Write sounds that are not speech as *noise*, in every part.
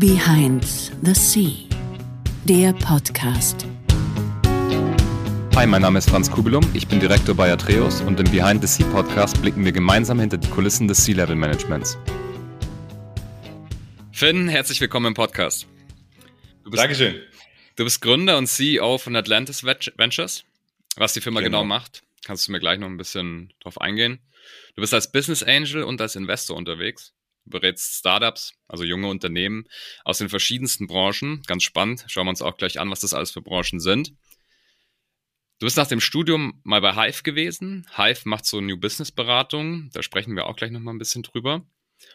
Behind the Sea, der Podcast. Hi, mein Name ist Franz Kubelum, ich bin Direktor bei Atreus und im Behind the Sea Podcast blicken wir gemeinsam hinter die Kulissen des Sea-Level Managements. Finn, herzlich willkommen im Podcast. Du bist, Dankeschön. Du bist Gründer und CEO von Atlantis Ventures. Was die Firma genau. genau macht, kannst du mir gleich noch ein bisschen drauf eingehen. Du bist als Business Angel und als Investor unterwegs. Berätst Startups, also junge Unternehmen aus den verschiedensten Branchen. Ganz spannend. Schauen wir uns auch gleich an, was das alles für Branchen sind. Du bist nach dem Studium mal bei Hive gewesen. Hive macht so New Business Beratung. Da sprechen wir auch gleich noch mal ein bisschen drüber.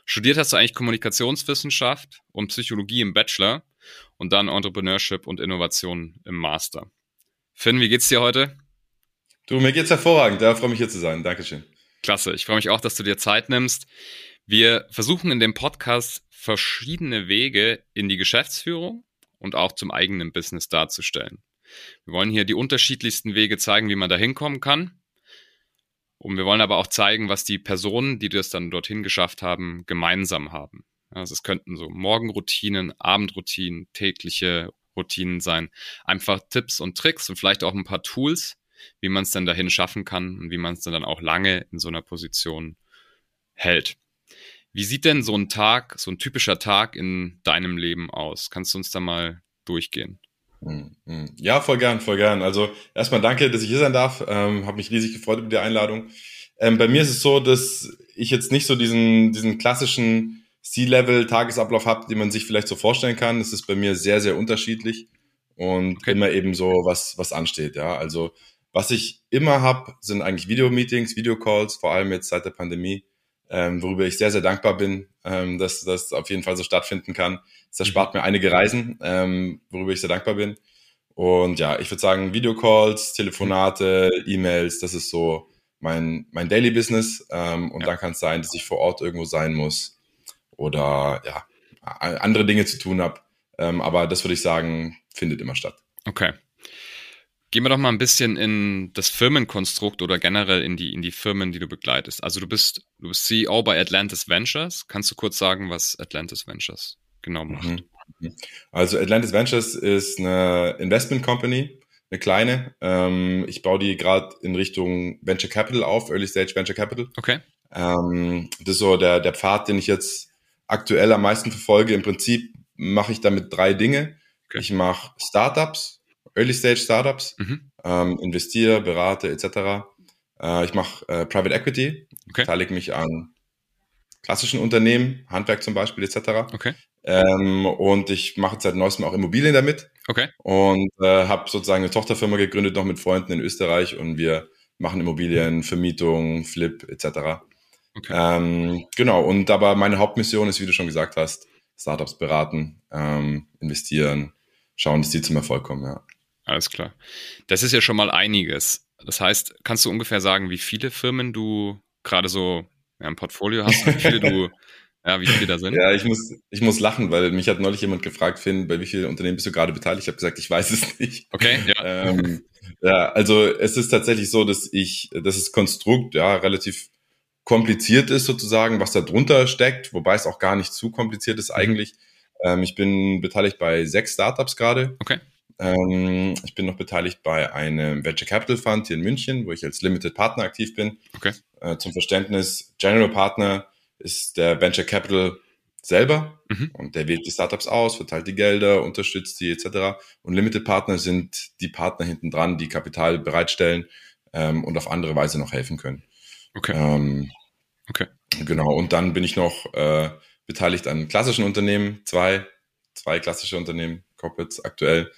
Studiert hast du eigentlich Kommunikationswissenschaft und Psychologie im Bachelor und dann Entrepreneurship und Innovation im Master. Finn, wie geht's dir heute? Du, mir geht's hervorragend. Da freue mich hier zu sein. Dankeschön. Klasse. Ich freue mich auch, dass du dir Zeit nimmst. Wir versuchen in dem Podcast verschiedene Wege in die Geschäftsführung und auch zum eigenen Business darzustellen. Wir wollen hier die unterschiedlichsten Wege zeigen, wie man da hinkommen kann. Und wir wollen aber auch zeigen, was die Personen, die das dann dorthin geschafft haben, gemeinsam haben. Also es könnten so Morgenroutinen, Abendroutinen, tägliche Routinen sein. Einfach Tipps und Tricks und vielleicht auch ein paar Tools, wie man es dann dahin schaffen kann und wie man es dann auch lange in so einer Position hält. Wie sieht denn so ein Tag, so ein typischer Tag in deinem Leben aus? Kannst du uns da mal durchgehen? Hm, hm. Ja, voll gern, voll gern. Also erstmal danke, dass ich hier sein darf. Ähm, Habe mich riesig gefreut über die Einladung. Ähm, bei mir ist es so, dass ich jetzt nicht so diesen, diesen klassischen C-Level-Tagesablauf habe, den man sich vielleicht so vorstellen kann. Es ist bei mir sehr, sehr unterschiedlich und okay. immer eben so, was, was ansteht. Ja, also was ich immer habe, sind eigentlich Videomeetings, Videocalls, vor allem jetzt seit der Pandemie, ähm, worüber ich sehr, sehr dankbar bin, ähm, dass das auf jeden Fall so stattfinden kann. Das erspart mhm. mir einige Reisen, ähm, worüber ich sehr dankbar bin. Und ja, ich würde sagen, Videocalls, Telefonate, E-Mails, das ist so mein, mein Daily Business. Ähm, und ja. dann kann es sein, dass ich vor Ort irgendwo sein muss oder ja, andere Dinge zu tun habe. Ähm, aber das würde ich sagen, findet immer statt. Okay. Gehen wir doch mal ein bisschen in das Firmenkonstrukt oder generell in die, in die Firmen, die du begleitest. Also du bist, du bist CEO bei Atlantis Ventures. Kannst du kurz sagen, was Atlantis Ventures genau macht? Mhm. Also Atlantis Ventures ist eine Investment Company, eine kleine. Ähm, ich baue die gerade in Richtung Venture Capital auf, Early Stage Venture Capital. Okay. Ähm, das ist so der, der Pfad, den ich jetzt aktuell am meisten verfolge. Im Prinzip mache ich damit drei Dinge. Okay. Ich mache Startups, Early-Stage-Startups, mhm. ähm, investiere, berate etc. Äh, ich mache äh, Private Equity, okay. beteilige mich an klassischen Unternehmen, Handwerk zum Beispiel etc. Okay. Ähm, und ich mache seit neuestem auch Immobilien damit. Okay. Und äh, habe sozusagen eine Tochterfirma gegründet, noch mit Freunden in Österreich und wir machen Immobilien, Vermietung, Flip etc. Okay. Ähm, genau, und aber meine Hauptmission ist, wie du schon gesagt hast, Startups beraten, ähm, investieren, schauen, dass die zum Erfolg kommen, ja. Alles klar. Das ist ja schon mal einiges. Das heißt, kannst du ungefähr sagen, wie viele Firmen du gerade so ja, im Portfolio hast, wie viele du, *laughs* ja, wie viele da sind? Ja, ich muss, ich muss lachen, weil mich hat neulich jemand gefragt, Finn, bei wie vielen Unternehmen bist du gerade beteiligt? Ich habe gesagt, ich weiß es *laughs* nicht. Okay, ja. Ähm, ja, also es ist tatsächlich so, dass ich, dass das Konstrukt ja relativ kompliziert ist sozusagen, was da drunter steckt, wobei es auch gar nicht zu kompliziert ist mhm. eigentlich. Ähm, ich bin beteiligt bei sechs Startups gerade. Okay. Ähm, ich bin noch beteiligt bei einem Venture Capital Fund hier in München, wo ich als Limited Partner aktiv bin. Okay. Äh, zum Verständnis, General Partner ist der Venture Capital selber mhm. und der wählt die Startups aus, verteilt die Gelder, unterstützt die etc. Und Limited Partner sind die Partner hinten dran, die Kapital bereitstellen ähm, und auf andere Weise noch helfen können. Okay. Ähm, okay. Genau. Und dann bin ich noch äh, beteiligt an klassischen Unternehmen, zwei, zwei klassische Unternehmen, Corporates aktuell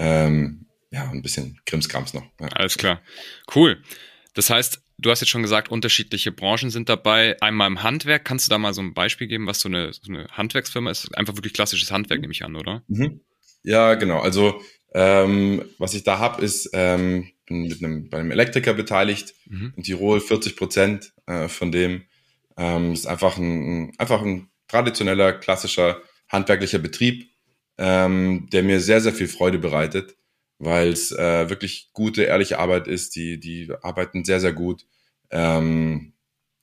ähm, ja, ein bisschen Krimskrams noch. Ja. Alles klar. Cool. Das heißt, du hast jetzt schon gesagt, unterschiedliche Branchen sind dabei. Einmal im Handwerk. Kannst du da mal so ein Beispiel geben, was so eine, so eine Handwerksfirma ist? Einfach wirklich klassisches Handwerk, nehme ich an, oder? Mhm. Ja, genau. Also, ähm, was ich da habe, ist, ähm, bin mit einem, bei einem Elektriker beteiligt mhm. in Tirol, 40 Prozent äh, von dem. Ähm, ist einfach ein, einfach ein traditioneller, klassischer handwerklicher Betrieb ähm, der mir sehr, sehr viel Freude bereitet, weil es äh, wirklich gute, ehrliche Arbeit ist. Die, die arbeiten sehr, sehr gut. Ähm,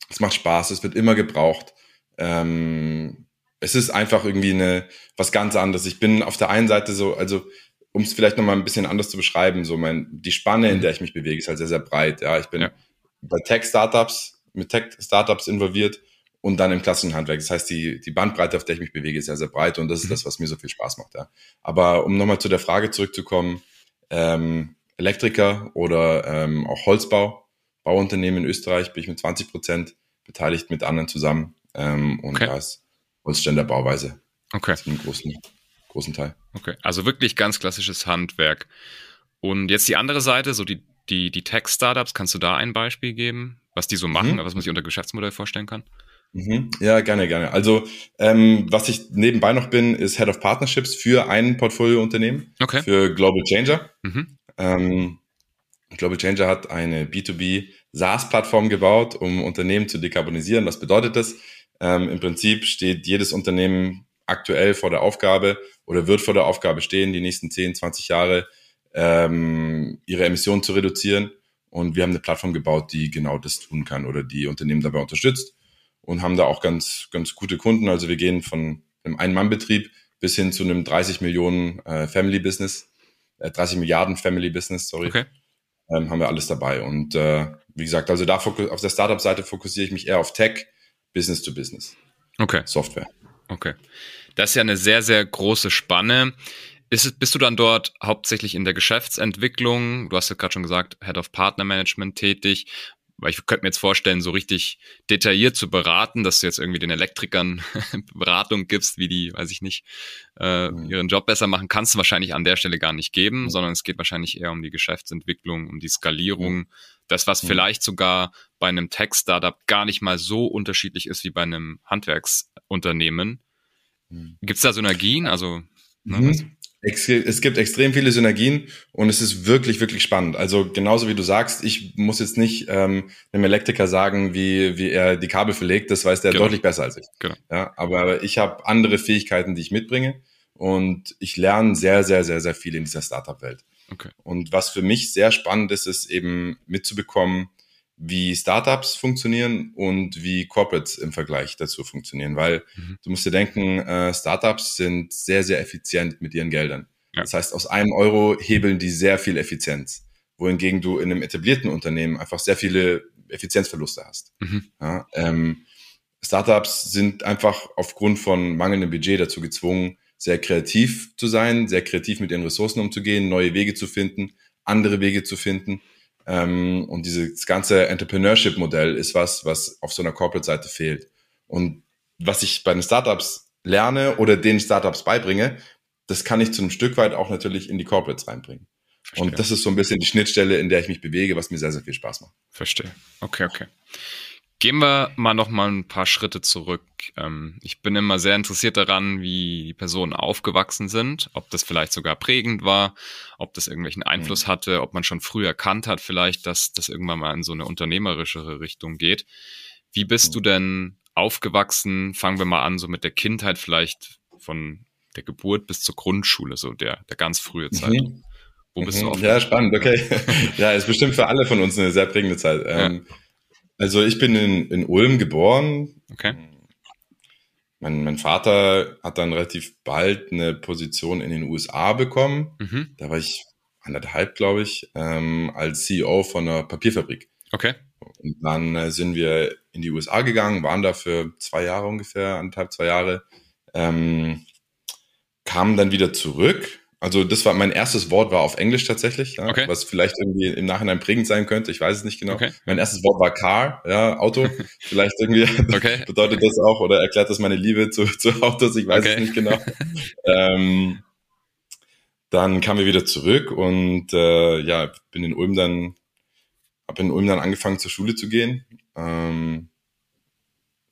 es macht Spaß, es wird immer gebraucht. Ähm, es ist einfach irgendwie eine was ganz anderes. Ich bin auf der einen Seite so, also um es vielleicht nochmal ein bisschen anders zu beschreiben, so mein, die Spanne, in mhm. der ich mich bewege, ist halt sehr, sehr breit. Ja, ich bin ja. bei Tech-Startups, mit Tech-Startups involviert und dann im klassischen Handwerk. Das heißt, die, die Bandbreite, auf der ich mich bewege, ist sehr, sehr breit und das ist mhm. das, was mir so viel Spaß macht. Ja. Aber um nochmal zu der Frage zurückzukommen, ähm, Elektriker oder ähm, auch Holzbau, Bauunternehmen in Österreich, bin ich mit 20 Prozent beteiligt mit anderen zusammen ähm, und okay. da ist Holzständer Bauweise. Okay. Im großen, großen Teil. Okay, also wirklich ganz klassisches Handwerk. Und jetzt die andere Seite, so die, die, die Tech-Startups, kannst du da ein Beispiel geben, was die so machen, mhm. was man sich unter Geschäftsmodell vorstellen kann? Mhm. Ja, gerne, gerne. Also, ähm, was ich nebenbei noch bin, ist Head of Partnerships für ein Portfoliounternehmen, okay. für Global Changer. Mhm. Ähm, Global Changer hat eine B2B SaaS-Plattform gebaut, um Unternehmen zu dekarbonisieren. Was bedeutet das? Ähm, Im Prinzip steht jedes Unternehmen aktuell vor der Aufgabe oder wird vor der Aufgabe stehen, die nächsten 10, 20 Jahre ähm, ihre Emissionen zu reduzieren. Und wir haben eine Plattform gebaut, die genau das tun kann oder die Unternehmen dabei unterstützt und haben da auch ganz, ganz gute Kunden. Also wir gehen von einem Ein-Mann-Betrieb bis hin zu einem 30 Millionen äh, Family-Business, äh, 30 Milliarden Family-Business, sorry. Okay. Ähm, haben wir alles dabei. Und äh, wie gesagt, also da auf der Startup-Seite fokussiere ich mich eher auf Tech, Business to Business. Okay. Software. Okay. Das ist ja eine sehr, sehr große Spanne. Ist, bist du dann dort hauptsächlich in der Geschäftsentwicklung? Du hast ja gerade schon gesagt, Head of Partner Management tätig. Weil ich könnte mir jetzt vorstellen, so richtig detailliert zu beraten, dass du jetzt irgendwie den Elektrikern *laughs* Beratung gibst, wie die, weiß ich nicht, äh, mhm. ihren Job besser machen, kannst du wahrscheinlich an der Stelle gar nicht geben, sondern es geht wahrscheinlich eher um die Geschäftsentwicklung, um die Skalierung. Das, was vielleicht sogar bei einem Tech-Startup gar nicht mal so unterschiedlich ist wie bei einem Handwerksunternehmen. Mhm. Gibt es da Synergien? Also, ne, mhm. Es gibt extrem viele Synergien und es ist wirklich, wirklich spannend. Also genauso wie du sagst, ich muss jetzt nicht ähm, einem Elektriker sagen, wie, wie er die Kabel verlegt, das weiß der genau. deutlich besser als ich. Genau. Ja, aber ich habe andere Fähigkeiten, die ich mitbringe und ich lerne sehr, sehr, sehr, sehr viel in dieser Startup-Welt. Okay. Und was für mich sehr spannend ist, ist eben mitzubekommen, wie Startups funktionieren und wie Corporates im Vergleich dazu funktionieren, weil mhm. du musst dir denken, äh, Startups sind sehr, sehr effizient mit ihren Geldern. Ja. Das heißt, aus einem Euro hebeln die sehr viel Effizienz, wohingegen du in einem etablierten Unternehmen einfach sehr viele Effizienzverluste hast. Mhm. Ja, ähm, Startups sind einfach aufgrund von mangelndem Budget dazu gezwungen, sehr kreativ zu sein, sehr kreativ mit ihren Ressourcen umzugehen, neue Wege zu finden, andere Wege zu finden. Ähm, und dieses ganze Entrepreneurship-Modell ist was, was auf so einer Corporate-Seite fehlt. Und was ich bei den Startups lerne oder den Startups beibringe, das kann ich zu einem Stück weit auch natürlich in die Corporates reinbringen. Verstehe. Und das ist so ein bisschen die Schnittstelle, in der ich mich bewege, was mir sehr, sehr viel Spaß macht. Verstehe. Okay, okay. Gehen wir mal noch mal ein paar Schritte zurück. Ähm, ich bin immer sehr interessiert daran, wie die Personen aufgewachsen sind, ob das vielleicht sogar prägend war, ob das irgendwelchen mhm. Einfluss hatte, ob man schon früh erkannt hat vielleicht, dass das irgendwann mal in so eine unternehmerischere Richtung geht. Wie bist du mhm. denn aufgewachsen? Fangen wir mal an, so mit der Kindheit vielleicht von der Geburt bis zur Grundschule, so der, der ganz frühe Zeit. Mhm. Wo bist mhm. du aufgewachsen? Ja, spannend, okay. *laughs* ja, ist bestimmt für alle von uns eine sehr prägende Zeit. Ja. Ähm, also ich bin in, in Ulm geboren. Okay. Mein, mein Vater hat dann relativ bald eine Position in den USA bekommen. Mhm. Da war ich anderthalb, glaube ich, ähm, als CEO von einer Papierfabrik. Okay. Und dann äh, sind wir in die USA gegangen, waren da für zwei Jahre ungefähr, anderthalb, zwei Jahre, ähm, kamen dann wieder zurück also das war mein erstes Wort war auf Englisch tatsächlich, ja, okay. was vielleicht irgendwie im Nachhinein prägend sein könnte. Ich weiß es nicht genau. Okay. Mein erstes Wort war Car, ja, Auto. *laughs* vielleicht irgendwie *laughs* okay. bedeutet das auch oder erklärt das meine Liebe zu, zu Autos. Ich weiß es nicht genau. *laughs* ähm, dann kamen wir wieder zurück und äh, ja, bin in Ulm dann, habe in Ulm dann angefangen zur Schule zu gehen. Ähm,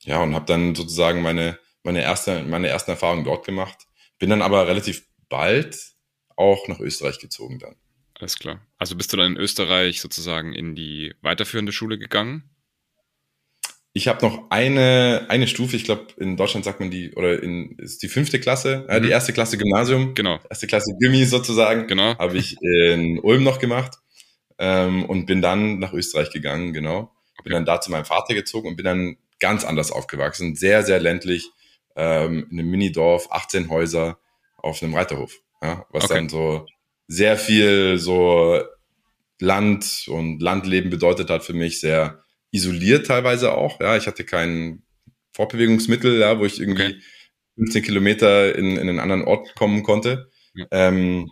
ja und habe dann sozusagen meine meine erste meine ersten Erfahrungen dort gemacht. Bin dann aber relativ bald auch nach Österreich gezogen dann. Alles klar. Also bist du dann in Österreich sozusagen in die weiterführende Schule gegangen? Ich habe noch eine, eine Stufe, ich glaube, in Deutschland sagt man die, oder in ist die fünfte Klasse, mhm. äh, die erste Klasse Gymnasium. Genau. Erste Klasse Gimmi sozusagen. Genau. Habe ich in Ulm noch gemacht ähm, und bin dann nach Österreich gegangen, genau. Okay. Bin dann da zu meinem Vater gezogen und bin dann ganz anders aufgewachsen, sehr, sehr ländlich, ähm, in einem Minidorf, 18 Häuser auf einem Reiterhof. Ja, was Okay. dann so sehr viel so Land und Landleben bedeutet hat für mich, sehr isoliert teilweise auch. Ja, ich hatte kein Fortbewegungsmittel, ja, wo ich irgendwie Okay. 15 Kilometer in, in einen anderen Ort kommen konnte. Ja. Ähm,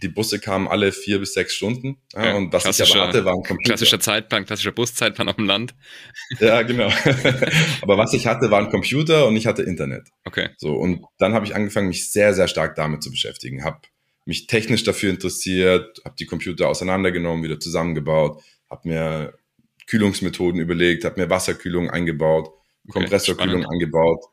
die Busse kamen alle vier bis sechs Stunden. Ja, Ja, und was ich hatte, war ein Computer. Klassischer Zeitplan, klassischer Buszeitplan auf dem Land. *laughs* Ja, genau. *laughs* aber was ich hatte, war ein Computer und ich hatte Internet. Okay. So, und dann habe ich angefangen, mich sehr, sehr stark damit zu beschäftigen. Habe mich technisch dafür interessiert, habe die Computer auseinandergenommen, wieder zusammengebaut, habe mir Kühlungsmethoden überlegt, habe mir Wasserkühlung eingebaut, Okay, Kompressorkühlung eingebaut,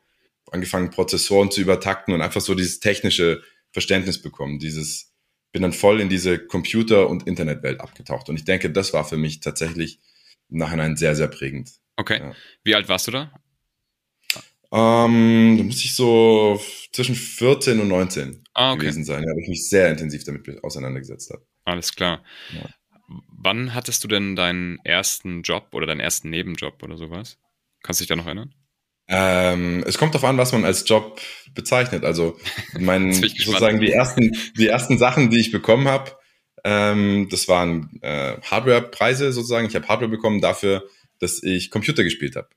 angefangen Prozessoren zu übertakten und einfach so dieses technische Verständnis bekommen. Dieses bin dann voll in diese Computer- und Internetwelt abgetaucht. Und ich denke, das war für mich tatsächlich im Nachhinein sehr, sehr prägend. Okay. Ja. Wie alt warst du da? Ähm, da muss ich so zwischen 14 und 19 Ah, okay. gewesen sein, ja, weil ich mich sehr intensiv damit auseinandergesetzt habe. Alles klar. Ja. Wann hattest du denn deinen ersten Job oder deinen ersten Nebenjob oder sowas? Kannst du dich da noch erinnern? Ähm, es kommt darauf an, was man als Job bezeichnet. Also mein, *laughs* sozusagen die ersten, die ersten Sachen, die ich bekommen habe, ähm, das waren äh, Hardware-Preise sozusagen. Ich habe Hardware bekommen dafür, dass ich Computer gespielt habe.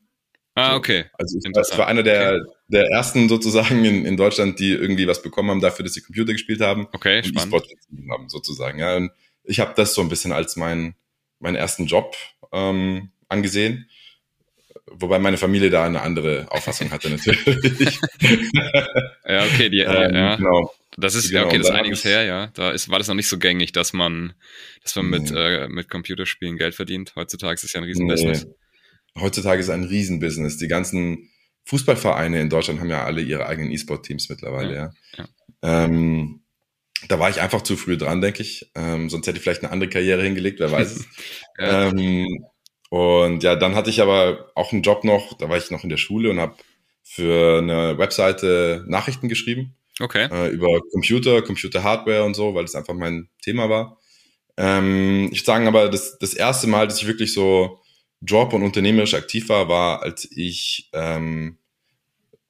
Ah, okay. Also ich ich war einer der, der ersten sozusagen in, in Deutschland, die irgendwie was bekommen haben dafür, dass sie Computer gespielt haben. Okay, und spannend. E-Sport haben, sozusagen. Ja, und ich habe das so ein bisschen als mein, meinen ersten Job ähm, angesehen. Wobei meine Familie da eine andere Auffassung hatte, natürlich. *laughs* Ja, okay, die, ähm, ja. Genau. Das ist, genau, okay, das ist einiges her, ja. Da ist, war das noch nicht so gängig, dass man, dass man mit, Nee. äh, mit Computerspielen Geld verdient. Heutzutage ist es ja ein Nee. Riesenbusiness. Heutzutage ist es ein Riesenbusiness. Die ganzen Fußballvereine in Deutschland haben ja alle ihre eigenen E-Sport-Teams mittlerweile, ja. Ja, Ähm, da war ich einfach zu früh dran, denke ich. Ähm, sonst hätte ich vielleicht eine andere Karriere hingelegt, wer weiß es. *laughs* Ja. Ähm, und ja, dann hatte ich aber auch einen Job noch, da war ich noch in der Schule und habe für eine Webseite Nachrichten geschrieben Okay. äh, über Computer, Computer-Hardware und so, weil das einfach mein Thema war. Ähm, ich würde sagen aber, das, das erste Mal, dass ich wirklich so Job und unternehmerisch aktiv war, war, als ich ähm,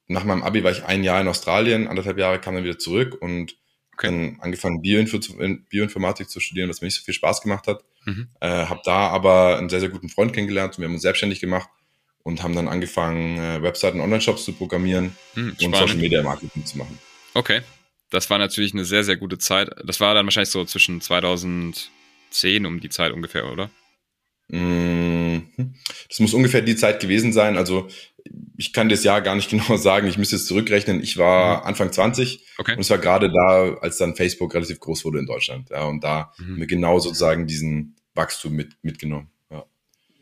nach meinem Abi war ich ein Jahr in Australien, anderthalb Jahre kam dann wieder zurück und Okay. dann angefangen Bioinfo Bioinformatik zu studieren, was mir nicht so viel Spaß gemacht hat. Mhm. Äh, habe da aber einen sehr, sehr guten Freund kennengelernt und wir haben uns selbstständig gemacht und haben dann angefangen, äh, Webseiten Online-Shops zu programmieren Hm, und Social. Media Marketing zu machen. Okay. Das war natürlich eine sehr, sehr gute Zeit. Das war dann wahrscheinlich so zwischen 2010 um die Zeit ungefähr, oder? Mhm. Das muss ungefähr die Zeit gewesen sein. Also ich kann das Jahr gar nicht *laughs* genau sagen. Ich müsste jetzt zurückrechnen. Ich war Anfang 20 Mhm. Okay. und es war gerade da, als dann Facebook relativ groß wurde in Deutschland. Ja, und da Mhm. haben wir genau sozusagen diesen Wachstum mit, mitgenommen. Ja.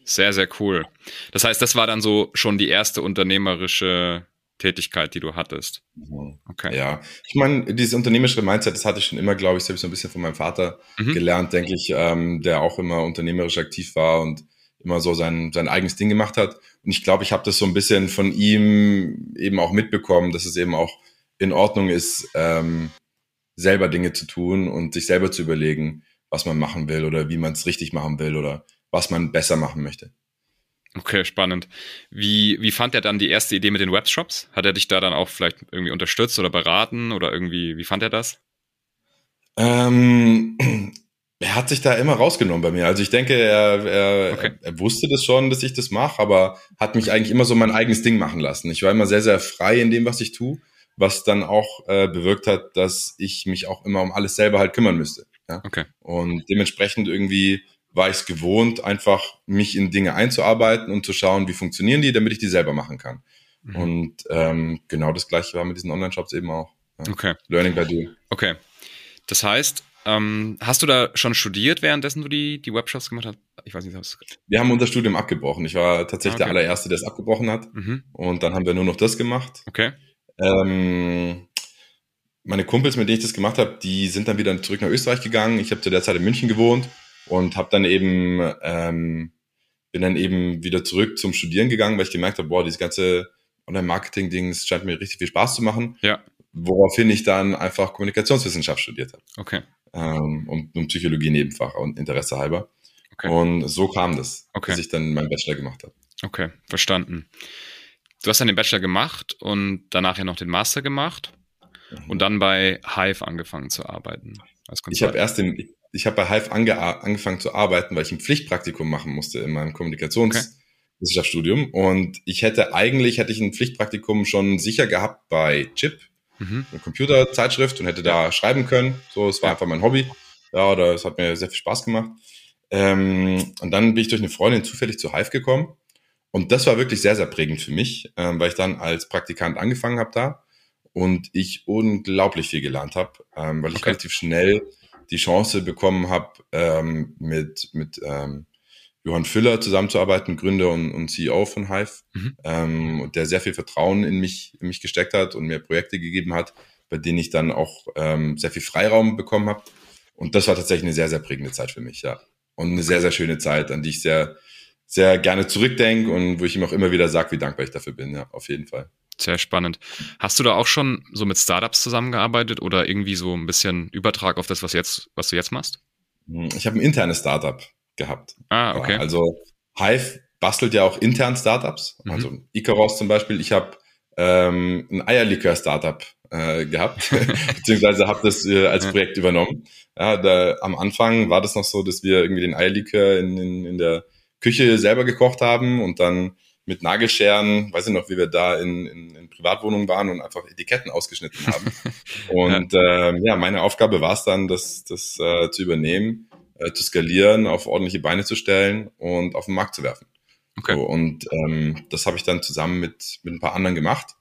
Sehr, sehr cool. Das heißt, das war dann so schon die erste unternehmerische Tätigkeit, die du hattest. Okay. Ja, ich meine, dieses unternehmerische Mindset, das hatte ich schon immer, glaube ich, das habe ich so ein bisschen von meinem Vater Mhm. gelernt, denke ich, ähm, der auch immer unternehmerisch aktiv war und immer so sein, sein eigenes Ding gemacht hat. Und ich glaube, ich habe das so ein bisschen von ihm eben auch mitbekommen, dass es eben auch in Ordnung ist, ähm, selber Dinge zu tun und sich selber zu überlegen, was man machen will oder wie man es richtig machen will oder was man besser machen möchte. Okay, spannend. Wie, wie fand er dann die erste Idee mit den Webshops? Hat er dich da dann auch vielleicht irgendwie unterstützt oder beraten oder irgendwie, wie fand er das? Ähm, er hat sich da immer rausgenommen bei mir. Also ich denke, er, er, Okay. er wusste das schon, dass ich das mache, aber hat mich eigentlich immer so mein eigenes Ding machen lassen. Ich war immer sehr, sehr frei in dem, was ich tue, was dann auch äh, bewirkt hat, dass ich mich auch immer um alles selber halt kümmern müsste. Ja? Okay. Und dementsprechend irgendwie war ich es gewohnt, einfach mich in Dinge einzuarbeiten und zu schauen, wie funktionieren die, damit ich die selber machen kann. Mhm. Und ähm, genau das gleiche war mit diesen Online-Shops eben auch. Ja. Okay. Learning by doing. Okay. Das heißt, ähm, hast du da schon studiert, währenddessen du die, die Webshops gemacht hast? Ich weiß nicht, du Wir haben unser Studium abgebrochen. Ich war tatsächlich Ah, okay. der allererste, der es abgebrochen hat. mhm. Und dann haben wir nur noch das gemacht. Okay. Ähm, meine Kumpels, mit denen ich das gemacht habe, die sind dann wieder zurück nach Österreich gegangen. Ich habe zu der Zeit in München gewohnt und habe dann eben ähm, bin dann eben wieder zurück zum Studieren gegangen, weil ich gemerkt habe, boah, dieses ganze Online-Marketing-Ding scheint mir richtig viel Spaß zu machen. Ja. Woraufhin ich dann einfach Kommunikationswissenschaft studiert habe Okay. Ähm, und, und Psychologie Nebenfach und Interesse halber. Okay. Und so kam das, Okay. dass ich dann meinen Bachelor gemacht habe. Okay, verstanden. du hast dann den Bachelor gemacht und danach ja noch den Master gemacht mhm. und dann bei Hive angefangen zu arbeiten. ich habe erst den, ich habe bei Hive ange, angefangen zu arbeiten, weil ich ein Pflichtpraktikum machen musste in meinem Kommunikationswissenschaftsstudium. Okay. Und ich hätte eigentlich, hätte ich ein Pflichtpraktikum schon sicher gehabt bei Chip, mhm. eine Computerzeitschrift und hätte da schreiben können. So, es war ja. einfach mein Hobby. Ja, das hat mir sehr viel Spaß gemacht. Ähm, und dann bin ich durch eine Freundin zufällig zu Hive gekommen. Und das war wirklich sehr, sehr prägend für mich, ähm, weil ich dann als Praktikant angefangen habe da und ich unglaublich viel gelernt habe, ähm, weil ich okay. relativ schnell die Chance bekommen habe, ähm, mit, mit ähm, Johann Füller zusammenzuarbeiten, Gründer und, und CEO von Hive, mhm. ähm, der sehr viel Vertrauen in mich, in mich gesteckt hat und mir Projekte gegeben hat, bei denen ich dann auch ähm, sehr viel Freiraum bekommen habe. Und das war tatsächlich eine sehr, sehr prägende Zeit für mich, ja. Und eine sehr, sehr schöne Zeit, an die ich sehr, sehr gerne zurückdenke und wo ich ihm auch immer wieder sage, wie dankbar ich dafür bin, ja, auf jeden Fall. Sehr spannend. Hast du da auch schon so mit Startups zusammengearbeitet oder irgendwie so ein bisschen Übertrag auf das, was jetzt, was du jetzt machst? Ich habe ein internes Startup gehabt. Ah, okay. Also Hive bastelt ja auch intern Startups. Mhm. Also Icaros zum Beispiel. Ich habe ähm, ein Eierlikör-Startup äh, gehabt, *laughs* beziehungsweise habe das äh, als Projekt übernommen. Ja, da, am Anfang war das noch so, dass wir irgendwie den Eierlikör in, in, in der Küche selber gekocht haben und dann mit Nagelscheren, weiß ich noch, wie wir da in, in, in Privatwohnungen waren und einfach Etiketten ausgeschnitten haben. *laughs* und ja. Ähm, ja, meine Aufgabe war es dann, das, das äh, zu übernehmen, äh, zu skalieren, auf ordentliche Beine zu stellen und auf den Markt zu werfen. Okay. So, und ähm, das habe ich dann zusammen mit, mit ein paar anderen gemacht.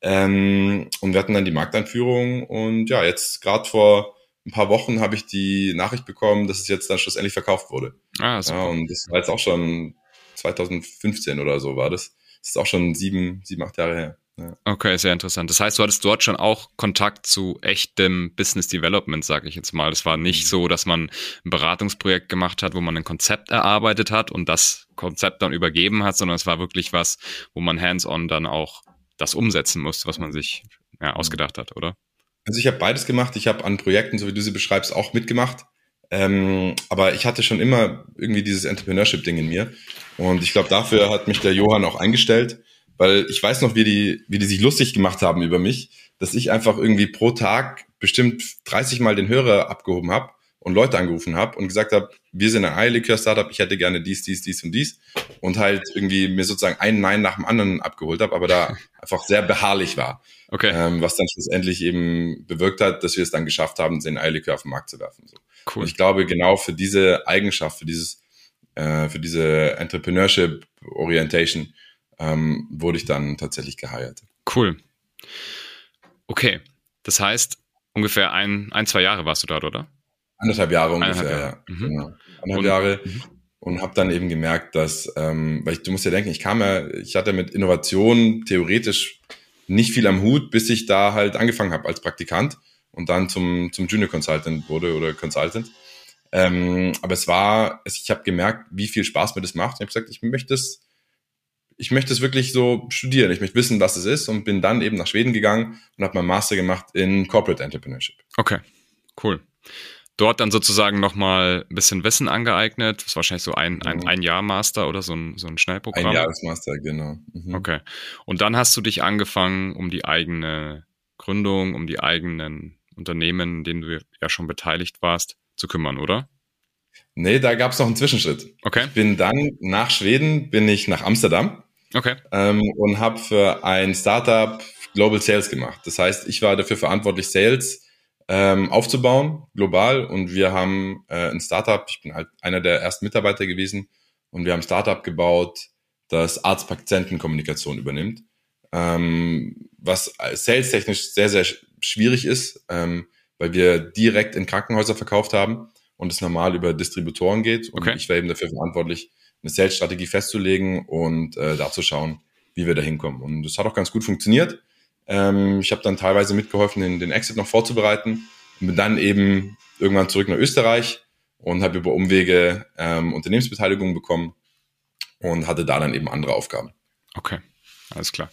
Ähm, und wir hatten dann die Markteinführung und ja, jetzt gerade vor ein paar Wochen habe ich die Nachricht bekommen, dass es jetzt dann schlussendlich verkauft wurde. Ah, super. Ja, und das war jetzt auch schon 2015 oder so war das. Das ist auch schon sieben, sieben, acht Jahre her. Ja. Okay, sehr interessant. Das heißt, du hattest dort schon auch Kontakt zu echtem Business Development, sage ich jetzt mal. Das war nicht mhm. so, dass man ein Beratungsprojekt gemacht hat, wo man ein Konzept erarbeitet hat und das Konzept dann übergeben hat, sondern es war wirklich was, wo man hands-on dann auch das umsetzen musste, was man sich ja, ausgedacht hat, oder? Also ich habe beides gemacht. Ich habe an Projekten, so wie du sie beschreibst, auch mitgemacht. Ähm, aber ich hatte schon immer irgendwie dieses Entrepreneurship-Ding in mir. Und ich glaube, dafür hat mich der Johann auch eingestellt, weil ich weiß noch, wie die, wie die sich lustig gemacht haben über mich, dass ich einfach irgendwie pro Tag bestimmt 30 Mal den Hörer abgehoben habe und Leute angerufen habe und gesagt habe, wir sind ein Eierlikör-Startup, ich hätte gerne dies, dies, dies und dies und halt irgendwie mir sozusagen ein Nein nach dem anderen abgeholt habe, aber da *laughs* einfach sehr beharrlich war. Okay. Ähm, was dann schlussendlich eben bewirkt hat, dass wir es dann geschafft haben, den Eierlikör auf den Markt zu werfen. So. Cool. Und ich glaube, genau für diese Eigenschaft, für dieses, äh, für diese Entrepreneurship Orientation ähm, wurde ich dann tatsächlich geheiert. Cool. Okay. Das heißt, ungefähr ein, ein, zwei Jahre warst du dort, oder? Anderthalb Jahre ungefähr, Jahre. ja. Mhm. Genau. Anderthalb und, Jahre. Mhm. Und habe dann eben gemerkt, dass, ähm, weil ich, du musst ja denken, ich kam ja, ich hatte mit Innovation theoretisch nicht viel am Hut, bis ich da halt angefangen habe als Praktikant und dann zum, zum Junior Consultant wurde oder Consultant. Ähm, aber es war, ich habe gemerkt, wie viel Spaß mir das macht. Ich habe gesagt, ich möchte es, ich möchte es wirklich so studieren. Ich möchte wissen, was es ist und bin dann eben nach Schweden gegangen und habe meinen Master gemacht in Corporate Entrepreneurship. Okay, cool dort dann sozusagen nochmal ein bisschen Wissen angeeignet. Das ist wahrscheinlich so ein, ein, mhm. ein Jahr Master oder so ein, so ein Schnellprogramm. Ein Jahresmaster, genau. Mhm. Okay. Und dann hast du dich angefangen, um die eigene Gründung, um die eigenen Unternehmen, in denen du ja schon beteiligt warst, zu kümmern, oder? Nee, da gab es noch einen Zwischenschritt. Okay. Ich bin dann nach Schweden, bin ich nach Amsterdam. Okay. Ähm, und habe für ein Startup Global Sales gemacht. Das heißt, ich war dafür verantwortlich, Sales ähm, aufzubauen, global. Und wir haben äh, ein Startup, ich bin halt einer der ersten Mitarbeiter gewesen, und wir haben ein Startup gebaut, das Arzt-Patienten-Kommunikation übernimmt, ähm, was sales-technisch sehr, sehr schwierig ist, ähm, weil wir direkt in Krankenhäuser verkauft haben und es normal über Distributoren geht. Und okay. ich war eben dafür verantwortlich, eine Sales-Strategie festzulegen und äh, da zu schauen, wie wir da hinkommen. Und das hat auch ganz gut funktioniert. Ähm, ich habe dann teilweise mitgeholfen, den, den Exit noch vorzubereiten und bin dann eben irgendwann zurück nach Österreich und habe über Umwege ähm, Unternehmensbeteiligung bekommen und hatte da dann eben andere Aufgaben. Okay, alles klar.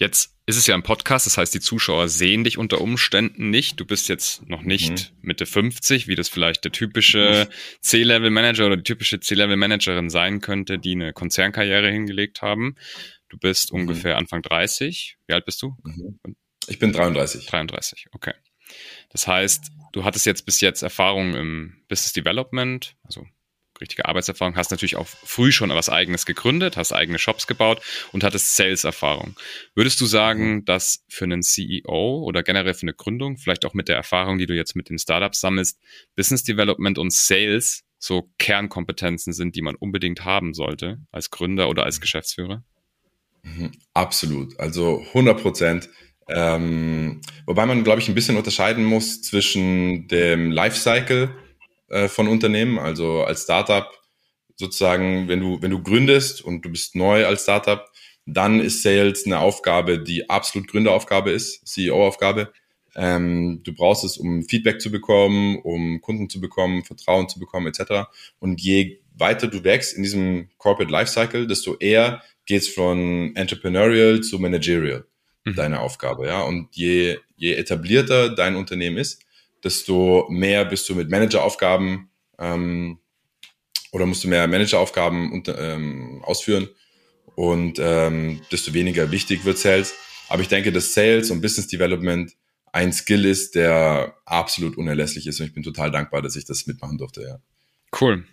Jetzt ist es ja ein Podcast, das heißt, die Zuschauer sehen dich unter Umständen nicht. Du bist jetzt noch nicht mhm. Mitte 50, wie das vielleicht der typische mhm. C-Level-Manager oder die typische C-Level-Managerin sein könnte, die eine Konzernkarriere hingelegt haben. Du bist mhm. ungefähr Anfang 30. Wie alt bist du? Mhm. Ich bin 33. 33, okay. Das heißt, du hattest jetzt bis jetzt Erfahrung im Business Development, also richtige Arbeitserfahrung, hast natürlich auch früh schon was eigenes gegründet, hast eigene Shops gebaut und hattest Sales-Erfahrung. Würdest du sagen, mhm. dass für einen CEO oder generell für eine Gründung, vielleicht auch mit der Erfahrung, die du jetzt mit den Startups sammelst, Business Development und Sales so Kernkompetenzen sind, die man unbedingt haben sollte als Gründer oder als mhm. Geschäftsführer? Mhm. Absolut. Also 100 Prozent. Ähm, wobei man, glaube ich, ein bisschen unterscheiden muss zwischen dem Lifecycle äh, von Unternehmen, also als Startup sozusagen, wenn du, wenn du gründest und du bist neu als Startup, dann ist Sales eine Aufgabe, die absolut Gründeraufgabe ist, CEO-Aufgabe. Ähm, du brauchst es, um Feedback zu bekommen, um Kunden zu bekommen, Vertrauen zu bekommen, etc. Und je weiter du wächst in diesem Corporate Lifecycle, desto eher geht's von Entrepreneurial zu Managerial, mhm. deine Aufgabe. Ja? Und je, je etablierter dein Unternehmen ist, desto mehr bist du mit Manageraufgaben ähm, oder musst du mehr Manageraufgaben unter, ähm, ausführen und ähm, desto weniger wichtig wird Sales. Aber ich denke, dass Sales und Business Development ein Skill ist, der absolut unerlässlich ist und ich bin total dankbar, dass ich das mitmachen durfte. Ja. Cool.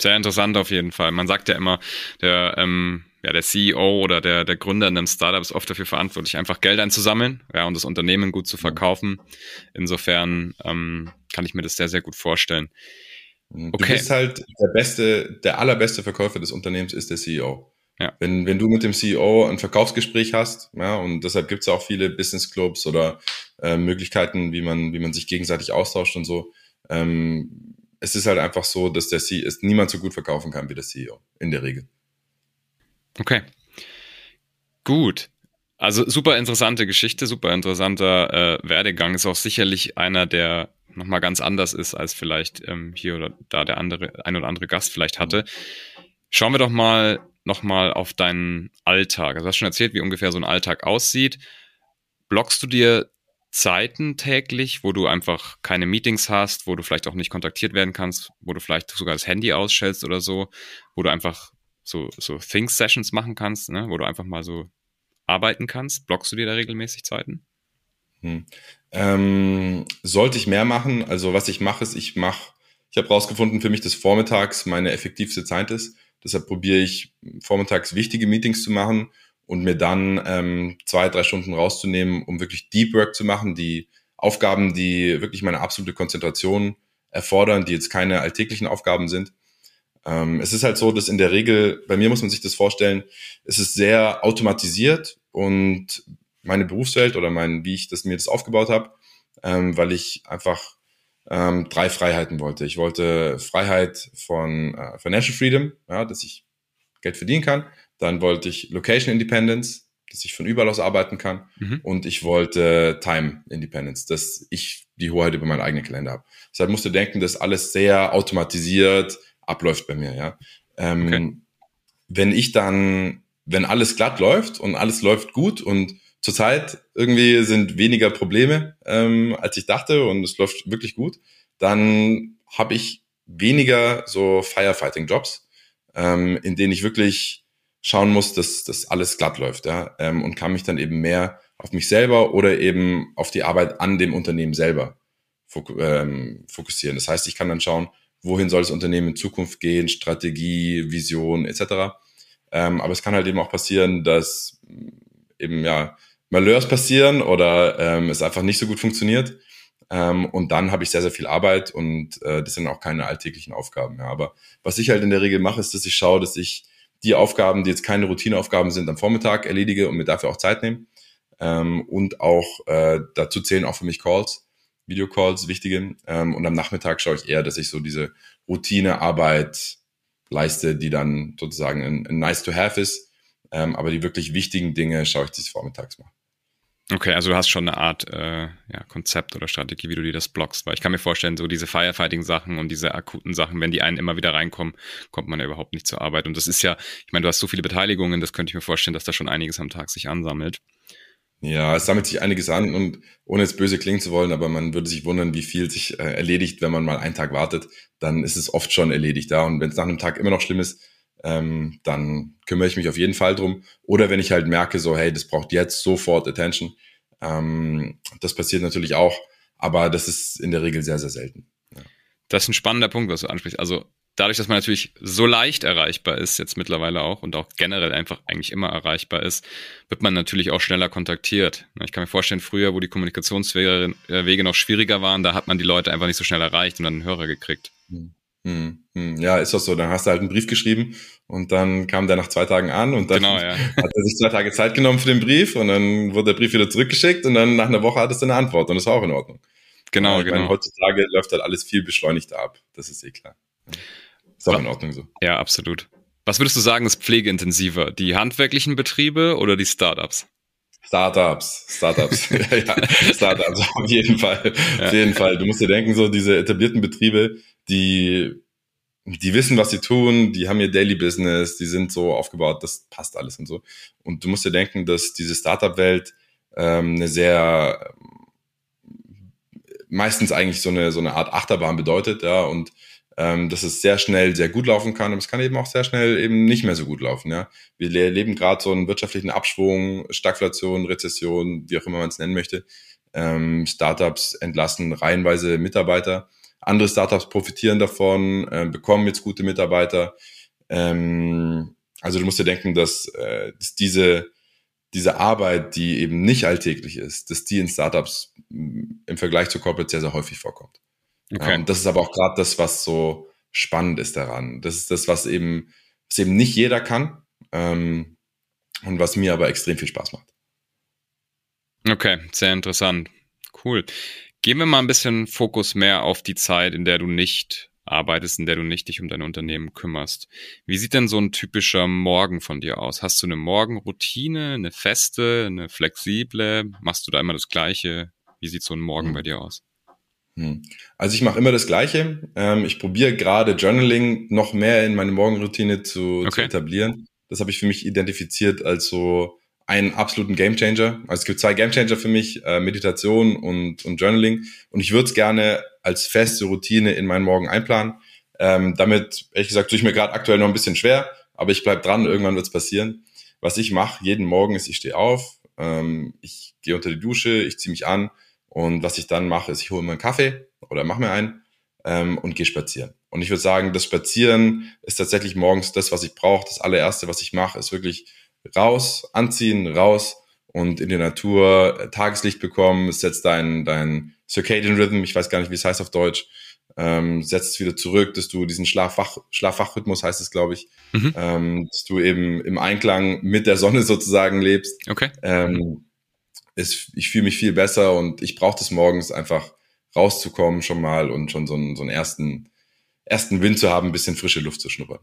Sehr interessant auf jeden Fall. Man sagt ja immer, der, ähm, ja, der CEO oder der, der Gründer in einem Startup ist oft dafür verantwortlich, einfach Geld einzusammeln ja, und das Unternehmen gut zu verkaufen. Insofern ähm, kann ich mir das sehr, sehr gut vorstellen. Mhm. Du okay. bist halt der beste, der allerbeste Verkäufer des Unternehmens ist der CEO. Ja. Wenn, wenn du mit dem CEO ein Verkaufsgespräch hast, ja, und deshalb gibt es auch viele Business Clubs oder äh, Möglichkeiten, wie man, wie man sich gegenseitig austauscht und so. Ähm, es ist halt einfach so, dass der CEO, es niemand so gut verkaufen kann wie der CEO, in der Regel. Okay. Gut. Also super interessante Geschichte, super interessanter äh, Werdegang. Ist auch sicherlich einer, der nochmal ganz anders ist, als vielleicht ähm, hier oder da der andere, ein oder andere Gast vielleicht hatte. Schauen wir doch mal nochmal auf deinen Alltag. Also du hast schon erzählt, wie ungefähr so ein Alltag aussieht. Blockst du dir Zeiten täglich, wo du einfach keine Meetings hast, wo du vielleicht auch nicht kontaktiert werden kannst, wo du vielleicht sogar das Handy ausstellst oder so, wo du einfach so, so Think-Sessions machen kannst, ne? wo du einfach mal so arbeiten kannst? Blockst du dir da regelmäßig Zeiten? Hm. Ähm, sollte ich mehr machen? Also was ich mache, ist, ich mache, ich habe rausgefunden für mich, dass vormittags meine effektivste Zeit ist. Deshalb probiere ich vormittags wichtige Meetings zu machen und mir dann ähm, zwei, drei Stunden rauszunehmen, um wirklich Deep Work zu machen, die Aufgaben, die wirklich meine absolute Konzentration erfordern, die jetzt keine alltäglichen Aufgaben sind. Ähm, es ist halt so, dass in der Regel, bei mir muss man sich das vorstellen, es ist sehr automatisiert und meine Berufswelt oder mein, wie ich das mir das aufgebaut habe, ähm, weil ich einfach ähm, drei Freiheiten wollte. Ich wollte Freiheit von äh, Financial Freedom, ja, dass ich Geld verdienen kann. Dann wollte ich Location Independence, dass ich von überall aus arbeiten kann. Mhm. Und ich wollte Time Independence, dass ich die Hoheit über meinen eigenen Kalender habe. Deshalb musst du denken, dass alles sehr automatisiert, abläuft bei mir, ja. Ähm, okay. Wenn ich dann, wenn alles glatt läuft und alles läuft gut und zurzeit irgendwie sind weniger Probleme, ähm, als ich dachte und es läuft wirklich gut, dann habe ich weniger so Firefighting-Jobs, ähm, in denen ich wirklich schauen muss, dass das alles glatt läuft, ja, ähm, und kann mich dann eben mehr auf mich selber oder eben auf die Arbeit an dem Unternehmen selber ähm, fokussieren. Das heißt, ich kann dann schauen, wohin soll das Unternehmen in Zukunft gehen, Strategie, Vision etc. Ähm, aber es kann halt eben auch passieren, dass mm, eben ja Malheurs passieren oder ähm, es einfach nicht so gut funktioniert. Ähm, und dann habe ich sehr, sehr viel Arbeit und äh, das sind auch keine alltäglichen Aufgaben mehr. Aber was ich halt in der Regel mache, ist, dass ich schaue, dass ich die Aufgaben, die jetzt keine Routineaufgaben sind, am Vormittag erledige und mir dafür auch Zeit nehme. Ähm, und auch äh, dazu zählen auch für mich Calls. Videocalls, wichtige. Ähm, und am Nachmittag schaue ich eher, dass ich so diese Routinearbeit leiste, die dann sozusagen ein, ein nice to have ist. Ähm, aber die wirklich wichtigen Dinge schaue ich dieses vormittags mal. Okay, also du hast schon eine Art äh, ja, Konzept oder Strategie, wie du dir das blockst, weil ich kann mir vorstellen, so diese Firefighting-Sachen und diese akuten Sachen, wenn die einen immer wieder reinkommen, kommt man ja überhaupt nicht zur Arbeit. Und das ist ja, ich meine, du hast so viele Beteiligungen, das könnte ich mir vorstellen, dass da schon einiges am Tag sich ansammelt. Ja, es sammelt sich einiges an und ohne jetzt böse klingen zu wollen, aber man würde sich wundern, wie viel sich äh, erledigt, wenn man mal einen Tag wartet, dann ist es oft schon erledigt, ja. Und wenn es nach einem Tag immer noch schlimm ist, ähm, dann kümmere ich mich auf jeden Fall drum. Oder wenn ich halt merke, so, hey, das braucht jetzt sofort Attention. Ähm, das passiert natürlich auch, aber das ist in der Regel sehr, sehr selten. Ja. Das ist ein spannender Punkt, was du ansprichst. Also dadurch, dass man natürlich so leicht erreichbar ist, jetzt mittlerweile auch und auch generell einfach eigentlich immer erreichbar ist, wird man natürlich auch schneller kontaktiert. Ich kann mir vorstellen, früher, wo die Kommunikationswege noch schwieriger waren, da hat man die Leute einfach nicht so schnell erreicht und dann einen Hörer gekriegt. Hm. Hm, hm. Ja, ist doch so. Dann hast du halt einen Brief geschrieben und dann kam der nach zwei Tagen an und dann genau, ja. hat er sich zwei Tage Zeit genommen für den Brief und dann wurde der Brief wieder zurückgeschickt und dann nach einer Woche hattest du eine Antwort und das war auch in Ordnung. Genau, genau. Meine, heutzutage läuft halt alles viel beschleunigter ab. Das ist eh klar. Ist auch in Ordnung so. Ja, absolut. Was würdest du sagen, ist pflegeintensiver? Die handwerklichen Betriebe oder die Startups? Startups, Startups, ja, *laughs* *laughs* ja, Startups, *laughs* auf jeden Fall, ja. auf jeden Fall. Du musst dir denken, so diese etablierten Betriebe, die, die wissen, was sie tun, die haben ihr Daily Business, die sind so aufgebaut, das passt alles und so. Und du musst dir denken, dass diese Startup-Welt ähm, eine sehr meistens eigentlich so eine so eine Art Achterbahn bedeutet, ja, und ähm, dass es sehr schnell sehr gut laufen kann, aber es kann eben auch sehr schnell eben nicht mehr so gut laufen. Ja, wir erleben gerade so einen wirtschaftlichen Abschwung, Stagflation, Rezession, wie auch immer man es nennen möchte. Ähm, Startups entlassen reihenweise Mitarbeiter, andere Startups profitieren davon, äh, bekommen jetzt gute Mitarbeiter. Ähm, also du musst dir denken, dass, äh, dass diese diese Arbeit, die eben nicht alltäglich ist, dass die in Startups im Vergleich zu Corporate sehr, sehr häufig vorkommt. Okay. Und das ist aber auch gerade das, was so spannend ist daran. Das ist das, was eben, was eben nicht jeder kann ähm, und was mir aber extrem viel Spaß macht. Okay, sehr interessant. Cool. Gehen wir mal ein bisschen Fokus mehr auf die Zeit, in der du nicht arbeitest, in der du nicht dich um dein Unternehmen kümmerst. Wie sieht denn so ein typischer Morgen von dir aus? Hast du eine Morgenroutine, eine feste, eine flexible? Machst du da immer das Gleiche? Wie sieht so ein Morgen hm. bei dir aus? Hm. Also ich mache immer das Gleiche. Ähm, ich probiere gerade Journaling noch mehr in meine Morgenroutine zu, okay. zu etablieren. Das habe ich für mich identifiziert als so einen absoluten Gamechanger. Also es gibt zwei Gamechanger für mich, äh, Meditation und, und Journaling. Und ich würde es gerne als feste Routine in meinen Morgen einplanen. Ähm, damit, ehrlich gesagt, tue ich mir gerade aktuell noch ein bisschen schwer, aber ich bleib dran, irgendwann wird es passieren. Was ich mache jeden Morgen ist, ich stehe auf, ähm, ich gehe unter die Dusche, ich ziehe mich an, und was ich dann mache, ist, ich hole mir einen Kaffee oder mache mir einen ähm, und gehe spazieren. Und ich würde sagen, das Spazieren ist tatsächlich morgens das, was ich brauche. Das allererste, was ich mache, ist wirklich raus, anziehen, raus und in die Natur äh, Tageslicht bekommen. Es setzt dein, dein Circadian Rhythm, ich weiß gar nicht, wie es heißt auf Deutsch, ähm, setzt es wieder zurück, dass du diesen Schlafwach, Schlafwachrhythmus heißt es, glaube ich, mhm. ähm, dass du eben im Einklang mit der Sonne sozusagen lebst. Okay. Ähm, ist, ich fühle mich viel besser und ich brauche das morgens einfach rauszukommen schon mal und schon so einen, so einen ersten, ersten Wind zu haben, ein bisschen frische Luft zu schnuppern.